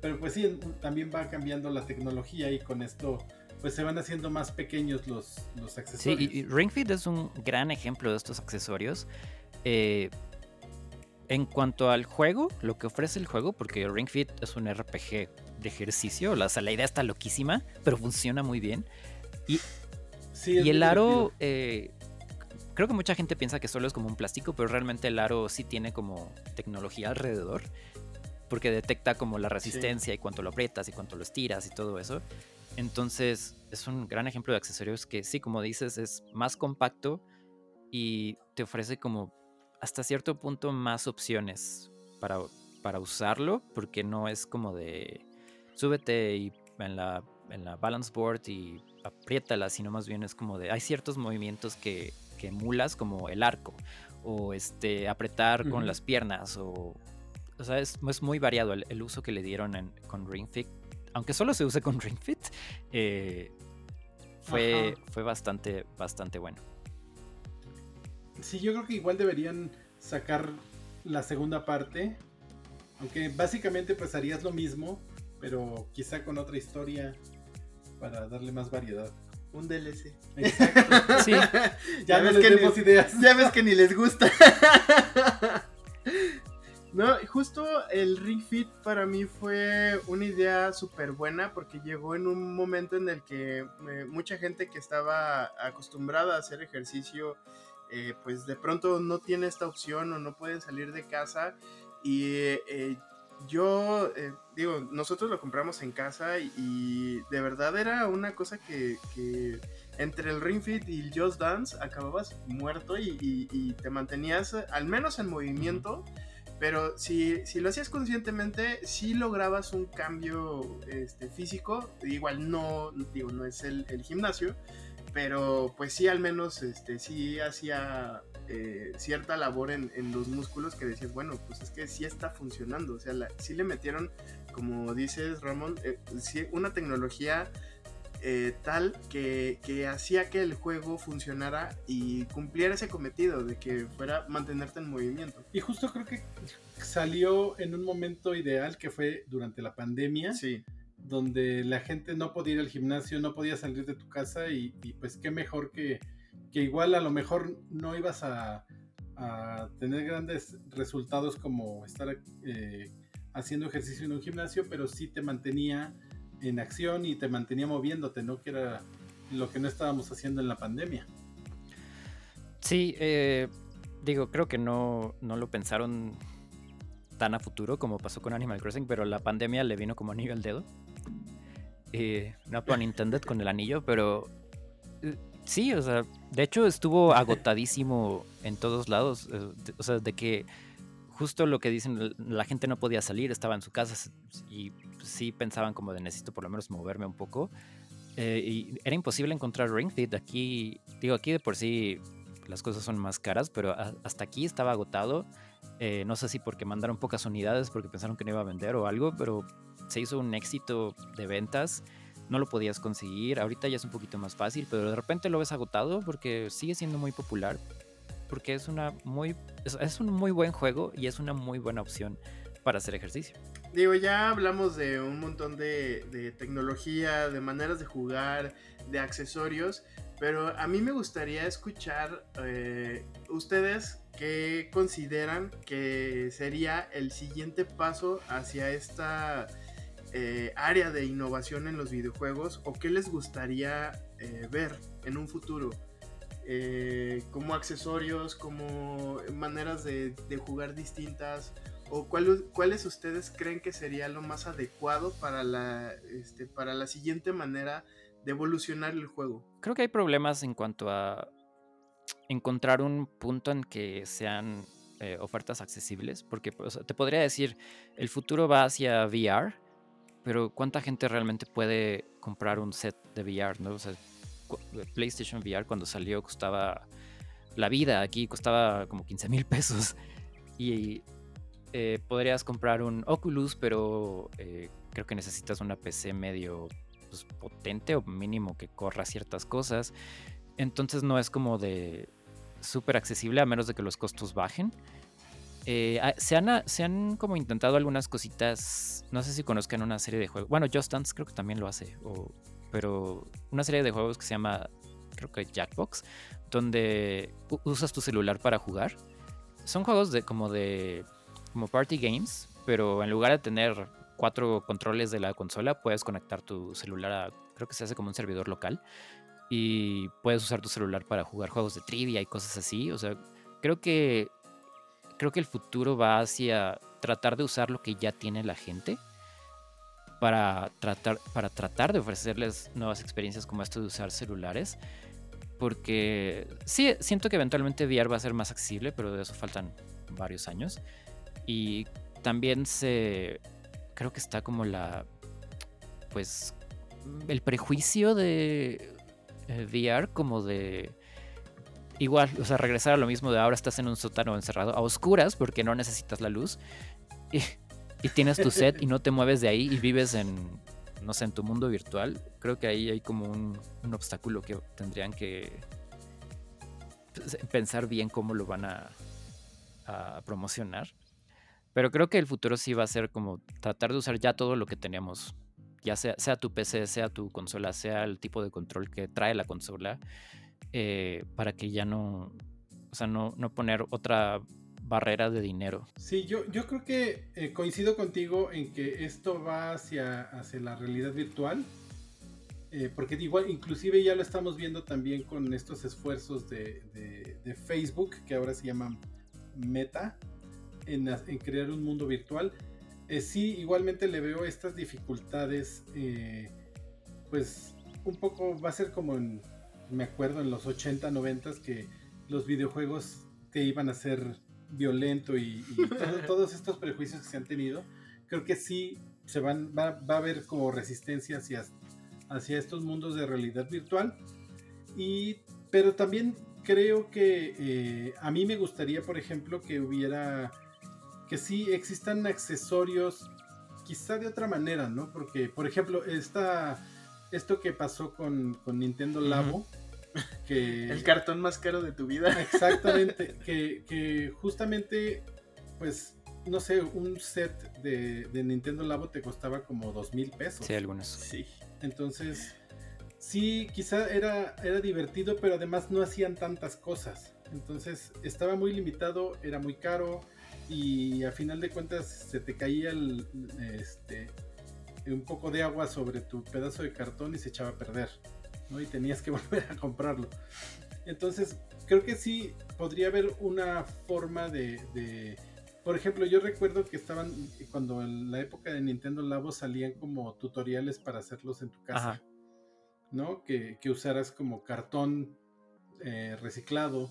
Pero pues sí, también va cambiando la tecnología y con esto pues se van haciendo más pequeños los, los accesorios. Sí, y Ring Fit es un gran ejemplo de estos accesorios. Eh, en cuanto al juego, lo que ofrece el juego, porque Ring Fit es un RPG de ejercicio, o sea, la idea está loquísima, pero funciona muy bien. Y, y el aro, eh, creo que mucha gente piensa que solo es como un plástico, pero realmente el aro sí tiene como tecnología alrededor, porque detecta como la resistencia y cuánto lo aprietas y cuánto lo estiras y todo eso. Entonces es un gran ejemplo de accesorios que sí, como dices, es más compacto y te ofrece como hasta cierto punto más opciones para, para usarlo, porque no es como de súbete y en la, en la balance board y apriétala, sino más bien es como de hay ciertos movimientos que, que emulas como el arco o este apretar con las piernas o o sea es, es muy variado el, uso que le dieron con Ring Fit aunque solo se use con Ring Fit eh, fue, fue bastante bastante bueno. Sí, yo creo que igual deberían sacar la segunda parte Aunque básicamente pues harías lo mismo, pero quizá con otra historia para darle más variedad. Un DLC. Exacto. Sí, ya, ves ves que que ni- ideas. Ya ves que ni les gusta. No, justo el Ring Fit para mí fue una idea súper buena porque llegó en un momento en el que eh, mucha gente que estaba acostumbrada a hacer ejercicio, eh, pues de pronto no tiene esta opción o no pueden salir de casa. Y eh, yo, eh, digo, nosotros lo compramos en casa y, de verdad era una cosa que, que entre el Ring Fit y el Just Dance acababas muerto y, y- y te mantenías eh, al menos en movimiento. Pero si, si lo hacías conscientemente, sí lograbas un cambio este, físico. Igual no, digo, no es el, el gimnasio, pero pues sí al menos este, sí hacía eh, cierta labor en, en los músculos que decías, bueno, pues es que sí está funcionando. O sea, la- sí le metieron, como dices Ramón, eh, sí, una tecnología eh, tal que, que hacía que el juego funcionara y cumpliera ese cometido de que fuera mantenerte en movimiento. Y justo creo que salió en un momento ideal que fue durante la pandemia, Sí, donde la gente no podía ir al gimnasio, no podía salir de tu casa y, y, pues qué mejor que, que igual a lo mejor no ibas a, tener grandes resultados como estar eh, haciendo ejercicio en un gimnasio, pero sí te mantenía en acción y te mantenía moviéndote, ¿no? Que era lo que no estábamos haciendo en la pandemia. sí, eh, digo, creo que no, no lo pensaron tan a futuro como pasó con Animal Crossing, pero la pandemia le vino como anillo al dedo. Eh, no pun intended con el anillo, pero eh, sí, o sea, de hecho estuvo agotadísimo en todos lados. eh, o sea, de que justo lo que dicen, la gente no podía salir, estaba en su casa y sí pensaban como de necesito por lo menos moverme un poco. eh, y era imposible encontrar Ring Fit. Aquí, digo, aquí de por sí las cosas son más caras, pero hasta aquí estaba agotado. Eh, no sé si porque mandaron pocas unidades, porque pensaron que no iba a vender o algo, pero se hizo un éxito de ventas. No lo podías conseguir. Ahorita ya es un poquito más fácil, pero de repente lo ves agotado porque sigue siendo muy popular. Porque es una muy es, un muy buen juego y es una muy buena opción para hacer ejercicio. digo, ya hablamos de un montón de, de tecnología, de maneras de jugar, de accesorios, pero a mí me gustaría escuchar eh, ustedes qué consideran que sería el siguiente paso hacia esta eh, área de innovación en los videojuegos o qué les gustaría eh, ver en un futuro. Eh, como accesorios, como maneras de, jugar distintas, o cuál- cuáles ustedes creen que sería lo más adecuado para la, este, para la siguiente manera de evolucionar el juego. Creo que hay problemas en cuanto a encontrar un punto en que sean ofertas accesibles, porque sea, te podría decir, el futuro va hacia VR, pero ¿cuánta gente realmente puede comprar un set de VR? ¿no? O sea, cu- PlayStation VR cuando salió costaba la vida aquí, costaba como 15 mil pesos. Y eh, podrías comprar un Oculus, pero eh, creo que necesitas una PC medio pues, potente o mínimo que corra ciertas cosas. Entonces no es como de súper accesible a menos de que los costos bajen. Eh, ah, se, han, se han como intentado algunas cositas, no sé si conozcan una serie de juegos, bueno, Just Dance creo que también lo hace, o- pero una serie de juegos que se llama, creo que Jackbox, donde usas tu celular para jugar. Son juegos de como de como party games, pero en lugar de tener cuatro controles de la consola, puedes conectar tu celular a, creo que se hace como un servidor local y puedes usar tu celular para jugar juegos de trivia y cosas así. O sea, creo que creo que el futuro va hacia tratar de usar lo que ya tiene la gente para tratar, para tratar de ofrecerles nuevas experiencias como esto de usar celulares. Porque sí, siento que eventualmente VR va a ser más accesible, pero de eso faltan varios años. Y también se. Creo que está como la. Pues. El prejuicio de eh, VR, como de. Igual, o sea, regresar a lo mismo de ahora estás en un sótano encerrado a oscuras porque no necesitas la luz. Y, tienes tu set y no te mueves de ahí y vives en, no sé, en tu mundo virtual. Creo que ahí hay como un, obstáculo que tendrían que pensar bien cómo lo van a, a promocionar. Pero creo que el futuro sí va a ser como tratar de usar ya todo lo que teníamos. Ya sea, sea tu PC, sea tu consola, sea el tipo de control que trae la consola. Eh, para que ya no. O sea, no, no poner otra barrera de dinero. Sí, yo, yo creo que eh, coincido contigo en que esto va hacia, hacia la realidad virtual. Eh, porque igual, inclusive ya lo estamos viendo también con estos esfuerzos de, de, Facebook, que ahora se llama Meta, en, en crear un mundo virtual. Sí, igualmente le veo estas dificultades, pues un poco va a ser como en, me acuerdo en los 80, 90 que los videojuegos te iban a ser violento y, todos estos prejuicios que se han tenido, creo que sí se van, va, a haber como resistencia hacia, hacia estos mundos de realidad virtual. Y, pero también creo que eh, a mí me gustaría, por ejemplo, que hubiera, que sí existan accesorios, quizá de otra manera, ¿no? Porque, por ejemplo, esta, esto que pasó con, con Nintendo Labo, el cartón más caro de tu vida. Exactamente, que, justamente, pues, no sé, un set de, Nintendo Labo te costaba como dos mil pesos. Sí, algunos. Sí. Entonces, sí, quizá era, era divertido, pero además no hacían tantas cosas. Entonces, estaba muy limitado, era muy caro y a final de cuentas se te caía el, este, un poco de agua sobre tu pedazo de cartón y se echaba a perder. Y tenías que volver a comprarlo. Entonces, creo que sí podría haber una forma de, por ejemplo, yo recuerdo que estaban, cuando en la época de Nintendo Labo salían como tutoriales para hacerlos en tu casa, ¿no? Que, usaras como cartón eh, reciclado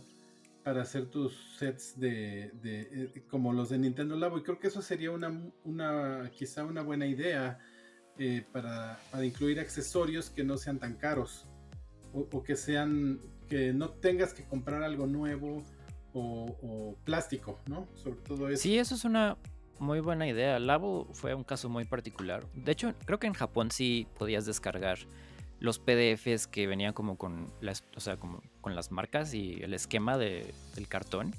para hacer tus sets de, eh, como los de Nintendo Labo y creo que eso sería una, una quizá una buena idea eh, para, incluir accesorios que no sean tan caros o, que sean que no tengas que comprar algo nuevo o, plástico, ¿no? Sobre todo eso. Sí, eso es una muy buena idea. Labo fue un caso muy particular. De hecho, creo que en Japón sí podías descargar los PDFs que venían como con las, marcas y el esquema de, del cartón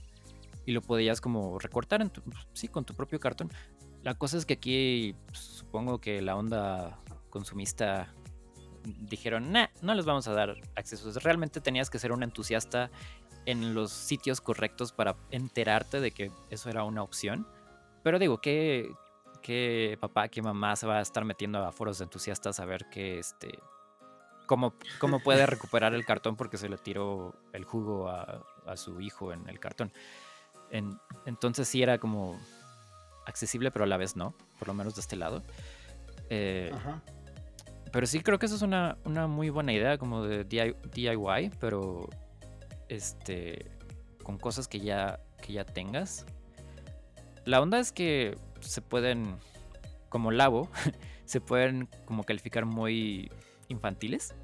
y lo podías como recortar en sí, con tu propio cartón. La cosa es que aquí pues, supongo que la onda consumista dijeron, nah, no les vamos a dar accesos. Realmente tenías que ser un entusiasta en los sitios correctos para enterarte de que eso era una opción. Pero digo, ¿qué, qué papá, qué mamá se va a estar metiendo a foros de entusiastas a ver que este... Cómo, cómo puede recuperar el cartón porque se le tiró el jugo a, su hijo en el cartón. entonces sí era como accesible, pero a la vez no, por lo menos de este lado. Eh, pero sí creo que eso es una, muy buena idea como de DIY, pero este con cosas que ya, que ya tengas. La onda es que se pueden, como Labo, se pueden como calificar muy infantiles.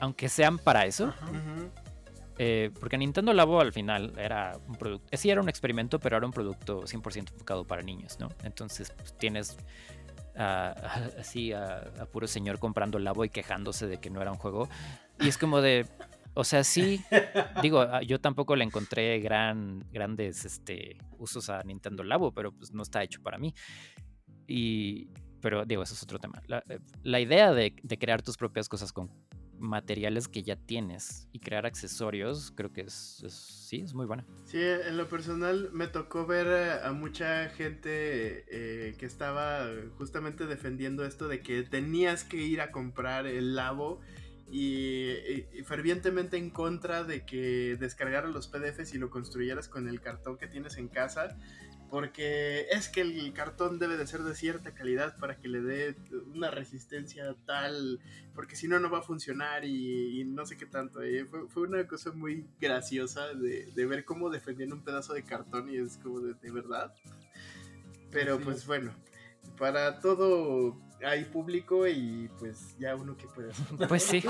Aunque sean para eso. Eh, porque Nintendo Labo al final era un producto, eh, sí era un experimento, pero era un producto 100% enfocado para niños, ¿no? Entonces pues, tienes así a, puro señor comprando Labo y quejándose de que no era un juego. Y es como de, o sea, sí, digo, ah, yo tampoco le encontré gran, grandes este, usos a Nintendo Labo, pero pues no está hecho para mí. Y, pero digo, eso es otro tema. La, eh, idea de, de, crear tus propias cosas con materiales que ya tienes y crear accesorios, creo que es, sí, es muy buena. Sí, en lo personal me tocó ver a mucha gente eh, que estaba justamente defendiendo esto de que tenías que ir a comprar el labo y, y, fervientemente en contra de que descargaras los PDFs y lo construyeras con el cartón que tienes en casa porque es que el cartón debe de ser de cierta calidad para que le dé una resistencia tal, porque si no, no va a funcionar y, no sé qué tanto. Eh, fue, una cosa muy graciosa de, ver cómo defendían un pedazo de cartón y es como de, verdad. Pero pues bueno, para todo hay público y pues ya uno que puede hacer. Pues sí.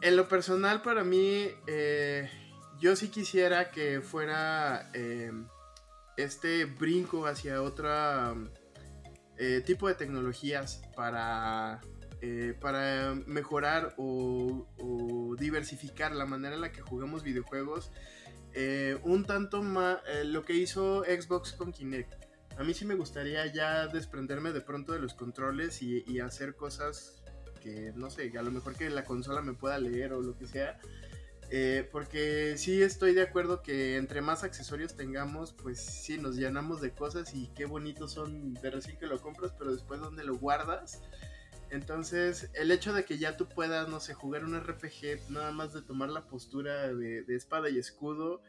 en lo personal para mí, eh, yo sí quisiera que fuera... Eh, este brinco hacia otro eh, tipo de tecnologías para, eh, para mejorar o, diversificar la manera en la que jugamos videojuegos. eh, un tanto más lo que hizo Xbox con Kinect. A mí sí me gustaría ya desprenderme de pronto de los controles y, hacer cosas que, no sé, a lo mejor que la consola me pueda leer o lo que sea. Eh, porque sí estoy de acuerdo que entre más accesorios tengamos, pues sí nos llenamos de cosas y qué bonitos son de recién que lo compras, pero después donde lo guardas. Entonces, el hecho de que ya tú puedas, no sé, jugar un RPG, nada más de tomar la postura de, espada y escudo,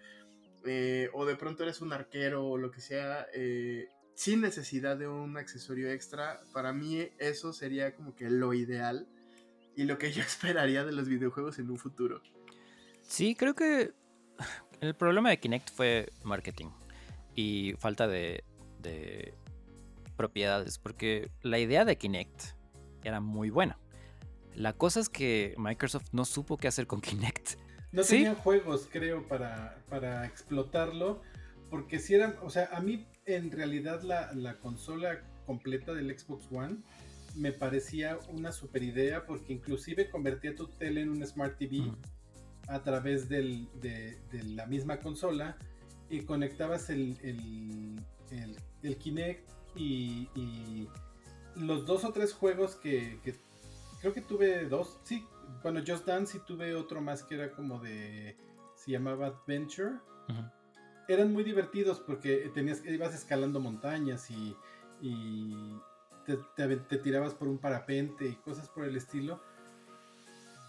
eh, o de pronto eres un arquero o lo que sea, eh, sin necesidad de un accesorio extra, para mí eso sería como que lo ideal y lo que yo esperaría de los videojuegos en un futuro. Sí, creo que el problema de Kinect fue marketing y falta de, de propiedades, porque la idea de Kinect era muy buena. La cosa es que Microsoft no supo qué hacer con Kinect. No tenían juegos, creo, para, para explotarlo. Porque si eran, o sea, a mí en realidad la, consola completa del Xbox One me parecía una super idea porque inclusive convertía tu tele en un Smart TV a través de, la misma consola y conectabas el, el, Kinect y, los dos o tres juegos que, creo que tuve dos, sí, bueno, Just Dance y tuve otro más que era como de, se llamaba Adventure. Eran muy divertidos porque tenías, ibas escalando montañas y, te, tirabas por un parapente y cosas por el estilo.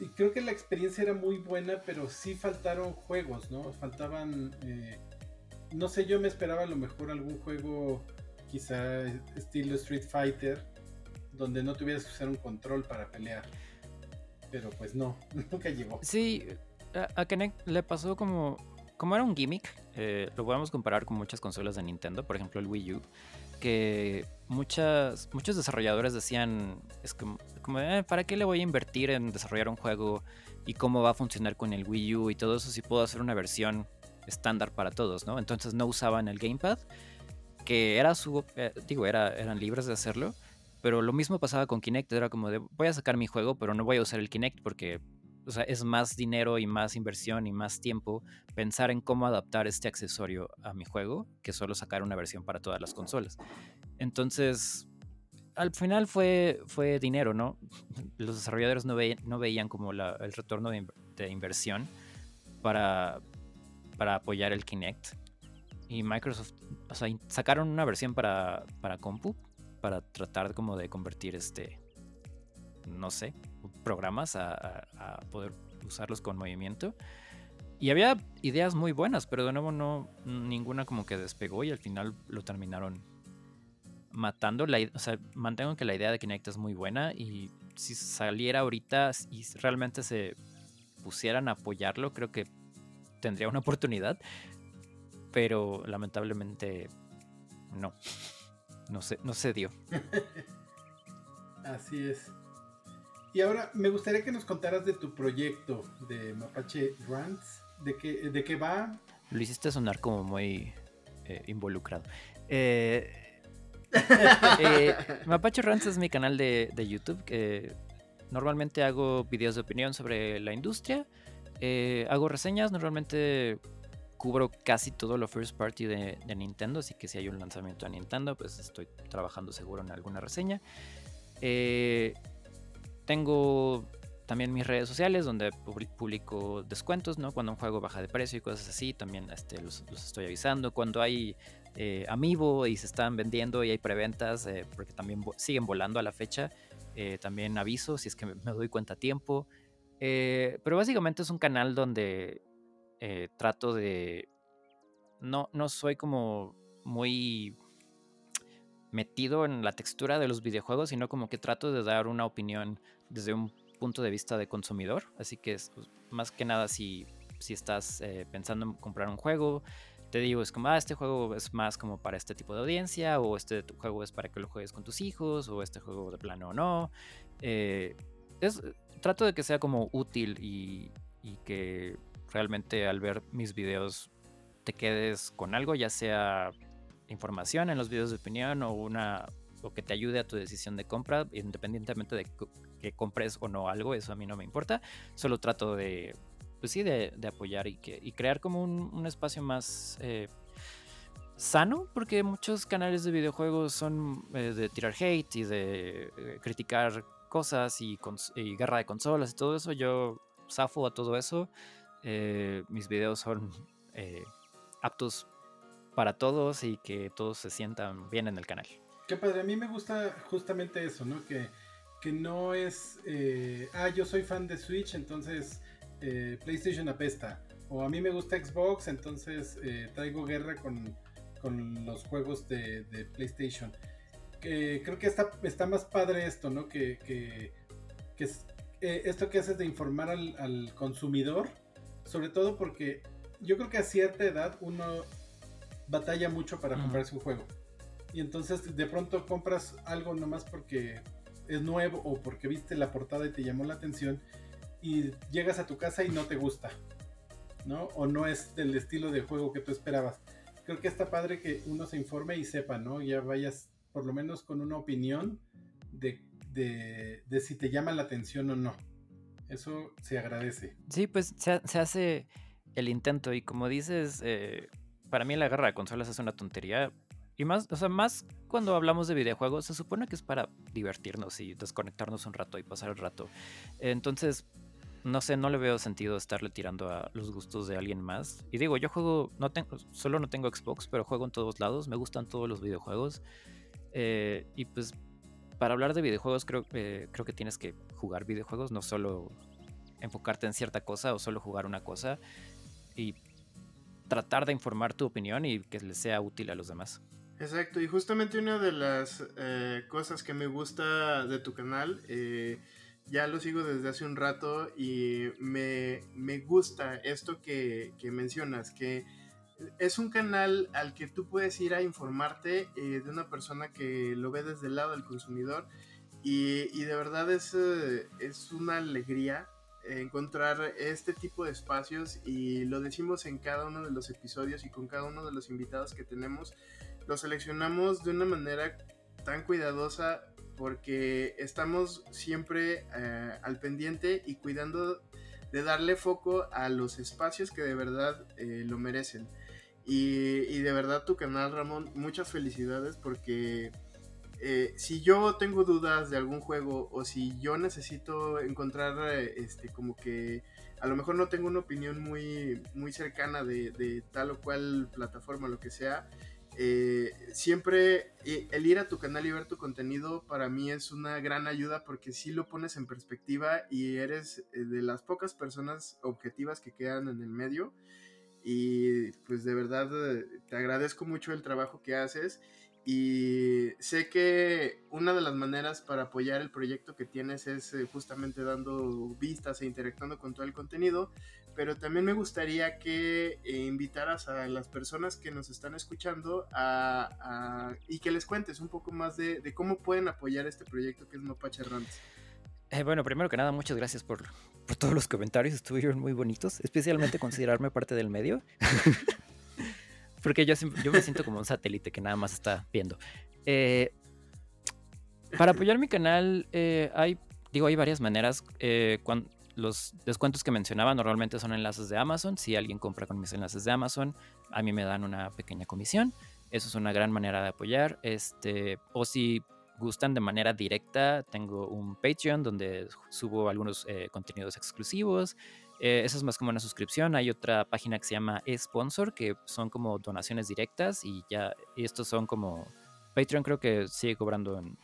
Y creo que la experiencia era muy buena, pero sí faltaron juegos, ¿no? Faltaban, eh, no sé, yo me esperaba a lo mejor algún juego quizá estilo Street Fighter donde no tuvieras que usar un control para pelear. Pero pues no, nunca llegó. Sí, a, Kinect le pasó como, como era un gimmick, eh, lo podemos comparar con muchas consolas de Nintendo, por ejemplo el Wii U, que muchas, muchos desarrolladores decían, es como, eh, ¿para qué le voy a invertir en desarrollar un juego y cómo va a funcionar con el Wii U y todo eso si puedo hacer una versión estándar para todos, ¿no? Entonces no usaban el gamepad, que era su, eh, digo, era, eran libres de hacerlo, pero lo mismo pasaba con Kinect, era como de voy a sacar mi juego, pero no voy a usar el Kinect porque o sea, es más dinero y más inversión y más tiempo pensar en cómo adaptar este accesorio a mi juego que solo sacar una versión para todas las consolas. Entonces, al final fue, fue dinero, ¿no? Los desarrolladores no, no veían como el retorno de, inversión para, para apoyar el Kinect. Y Microsoft, o sea, sacaron una versión para, para compu, para tratar como de convertir este, no sé, programas a, poder usarlos con movimiento. Y había ideas muy buenas, pero de nuevo no, ninguna como que despegó y al final lo terminaron matando. La, o sea, mantengo que la idea de Kinect es muy buena y si saliera ahorita y realmente se pusieran a apoyarlo, creo que tendría una oportunidad. Pero lamentablemente no. No se, no se dio. Así es. Y ahora me gustaría que nos contaras de tu proyecto de Mapache Rants. ¿De qué, de qué va? Lo hiciste sonar como muy eh, involucrado. Eh, eh, Mapache Rants es mi canal de, de YouTube. Que normalmente hago videos de opinión sobre la industria. hago reseñas. Normalmente cubro casi todo lo first party de, Nintendo, así que si hay un lanzamiento de Nintendo, pues estoy trabajando seguro en alguna reseña. Eh, tengo también mis redes sociales donde publico descuentos, ¿no? Cuando un juego baja de precio y cosas así, también este, los, estoy avisando. Cuando hay eh, Amiibo y se están vendiendo y hay preventas, eh, porque también siguen volando a la fecha, eh, también aviso si es que me, doy cuenta a tiempo. pero básicamente es un canal donde eh, trato de... No, no soy como muy metido en la textura de los videojuegos, sino como que trato de dar una opinión desde un punto de vista de consumidor. Así que es, pues, más que nada si, si estás eh, pensando en comprar un juego, te digo, es como, ah, este juego es más como para este tipo de audiencia, o este juego es para que lo juegues con tus hijos, o este juego de plano o no. Eh, es, trato de que sea como útil y, y que realmente al ver mis videos te quedes con algo, ya sea información en los videos de opinión o una o que te ayude a tu decisión de compra, independientemente de que compres o no algo, eso a mí no me importa. Solo trato de pues sí, de, apoyar y, que, y crear como un, espacio más eh, sano, porque muchos canales de videojuegos son eh, de tirar hate y de eh, criticar cosas y, y, guerra de consolas y todo eso. Yo zafo a todo eso. mis videos son aptos para todos y que todos se sientan bien en el canal. Qué padre, a mí me gusta justamente eso, ¿no? Que, que no es, ah, yo soy fan de Switch, entonces eh, PlayStation apesta. O a mí me gusta Xbox, entonces eh, traigo guerra con, los juegos de, PlayStation. creo que está, está más padre esto, ¿no? Que, que, eh, esto que haces de informar al, consumidor, sobre todo porque yo creo que a cierta edad uno batalla mucho para comprarse un juego. Y entonces de pronto compras algo nomás porque es nuevo o porque viste la portada y te llamó la atención y llegas a tu casa y no te gusta, ¿no? O no es del estilo de juego que tú esperabas. Creo que está padre que uno se informe y sepa, ¿no? Ya vayas por lo menos con una opinión de, de, si te llama la atención o no. Eso se agradece. Sí, pues se, hace el intento y como dices, eh, para mí la guerra de consolas es una tontería. Y más, o sea, más cuando hablamos de videojuegos, se supone que es para divertirnos y desconectarnos un rato y pasar el rato. Entonces, no sé, no le veo sentido estarle tirando a los gustos de alguien más. Y digo, yo juego, no tengo, solo no tengo Xbox, pero juego en todos lados, me gustan todos los videojuegos. Eh, y pues para hablar de videojuegos creo, eh, creo que tienes que jugar videojuegos, no solo enfocarte en cierta cosa o solo jugar una cosa. Y tratar de informar tu opinión y que le sea útil a los demás. Exacto, y justamente una de las eh, cosas que me gusta de tu canal ya lo sigo desde hace un rato y me, gusta esto que, mencionas, que es un canal al que tú puedes ir a informarte eh, de una persona que lo ve desde el lado del consumidor y, de verdad es, eh, es una alegría encontrar este tipo de espacios y lo decimos en cada uno de los episodios y con cada uno de los invitados que tenemos, lo seleccionamos de una manera tan cuidadosa porque estamos siempre eh, al pendiente y cuidando de darle foco a los espacios que de verdad eh, lo merecen. Y, de verdad tu canal, Ramón, muchas felicidades porque eh, si yo tengo dudas de algún juego o si yo necesito encontrar este como que a lo mejor no tengo una opinión muy, muy cercana de, de tal o cual plataforma, lo que sea, eh, siempre eh, el ir a tu canal y ver tu contenido para mí es una gran ayuda porque si lo pones en perspectiva y eres eh, de las pocas personas objetivas que quedan en el medio. Y pues de verdad te agradezco mucho el trabajo que haces y sé que una de las maneras para apoyar el proyecto que tienes es justamente dando vistas e interactuando con todo el contenido, pero también me gustaría que eh, invitaras a las personas que nos están escuchando a, y que les cuentes un poco más de, cómo pueden apoyar este proyecto que es Mapache Rants. Eh, bueno, primero que nada, muchas gracias por, todos los comentarios, estuvieron muy bonitos, especialmente considerarme parte del medio. Porque yo, yo me siento como un satélite que nada más está viendo. Eh, para apoyar mi canal, hay, digo, hay varias maneras. cuando, los descuentos que mencionaba normalmente son enlaces de Amazon. Si alguien compra con mis enlaces de Amazon, a mí me dan una pequeña comisión. Eso es una gran manera de apoyar. Este, o si gustan de manera directa, tengo un Patreon donde subo algunos eh, contenidos exclusivos. Eh, eso es más como una suscripción. Hay otra página que se llama eSponsor, que son como donaciones directas y ya estos son como Patreon creo que sigue cobrando en,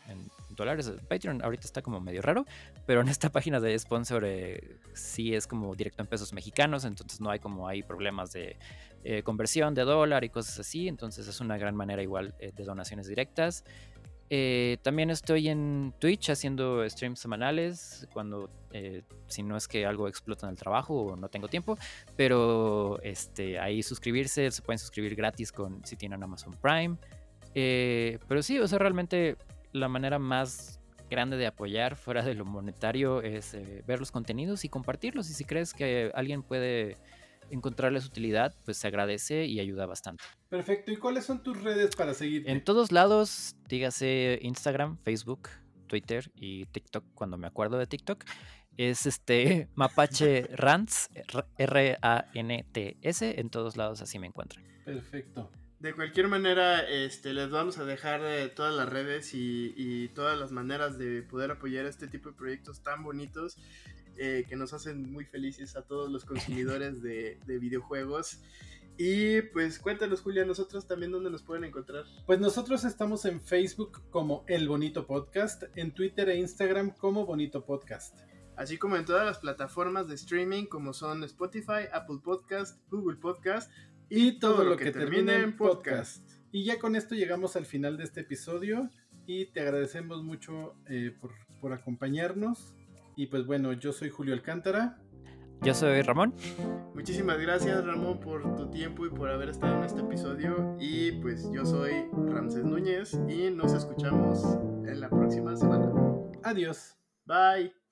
dólares. Patreon ahorita está como medio raro, pero en esta página de sponsor eh, sí es como directo en pesos mexicanos, entonces no hay como hay problemas de eh, conversión de dólar y cosas así, entonces es una gran manera igual eh, de donaciones directas. también estoy en Twitch haciendo streams semanales cuando si no es que algo explota en el trabajo o no tengo tiempo, pero este, ahí suscribirse, se pueden suscribir gratis con si tienen Amazon Prime. Eh, pero sí, o sea, realmente la manera más grande de apoyar fuera de lo monetario es eh, ver los contenidos y compartirlos. Y si crees que alguien puede encontrarles utilidad, pues se agradece y ayuda bastante. Perfecto. ¿Y cuáles son tus redes para seguir? En todos lados, dígase Instagram, Facebook, Twitter y TikTok cuando me acuerdo de TikTok. es este Mapache Rants, R-A-N-T-S, en todos lados así me encuentran. Perfecto. De cualquier manera, este, les vamos a dejar eh, todas las redes y, todas las maneras de poder apoyar este tipo de proyectos tan bonitos eh, que nos hacen muy felices a todos los consumidores de, de videojuegos. Y pues cuéntanos, Julia, nosotros también dónde nos pueden encontrar. Pues nosotros estamos en Facebook como El Bonito Podcast, en Twitter e Instagram como Bonito Podcast. Así como en todas las plataformas de streaming como son Spotify, Apple Podcast, Google Podcast y, todo, lo que, termine en podcast. Y ya con esto llegamos al final de este episodio y te agradecemos mucho eh, por, por acompañarnos. Y pues bueno, yo soy Julio Alcántara. Yo soy Ramón. Muchísimas gracias Ramón por tu tiempo y por haber estado en este episodio. Y pues yo soy Ramses Núñez y nos escuchamos en la próxima semana. Adiós. Bye.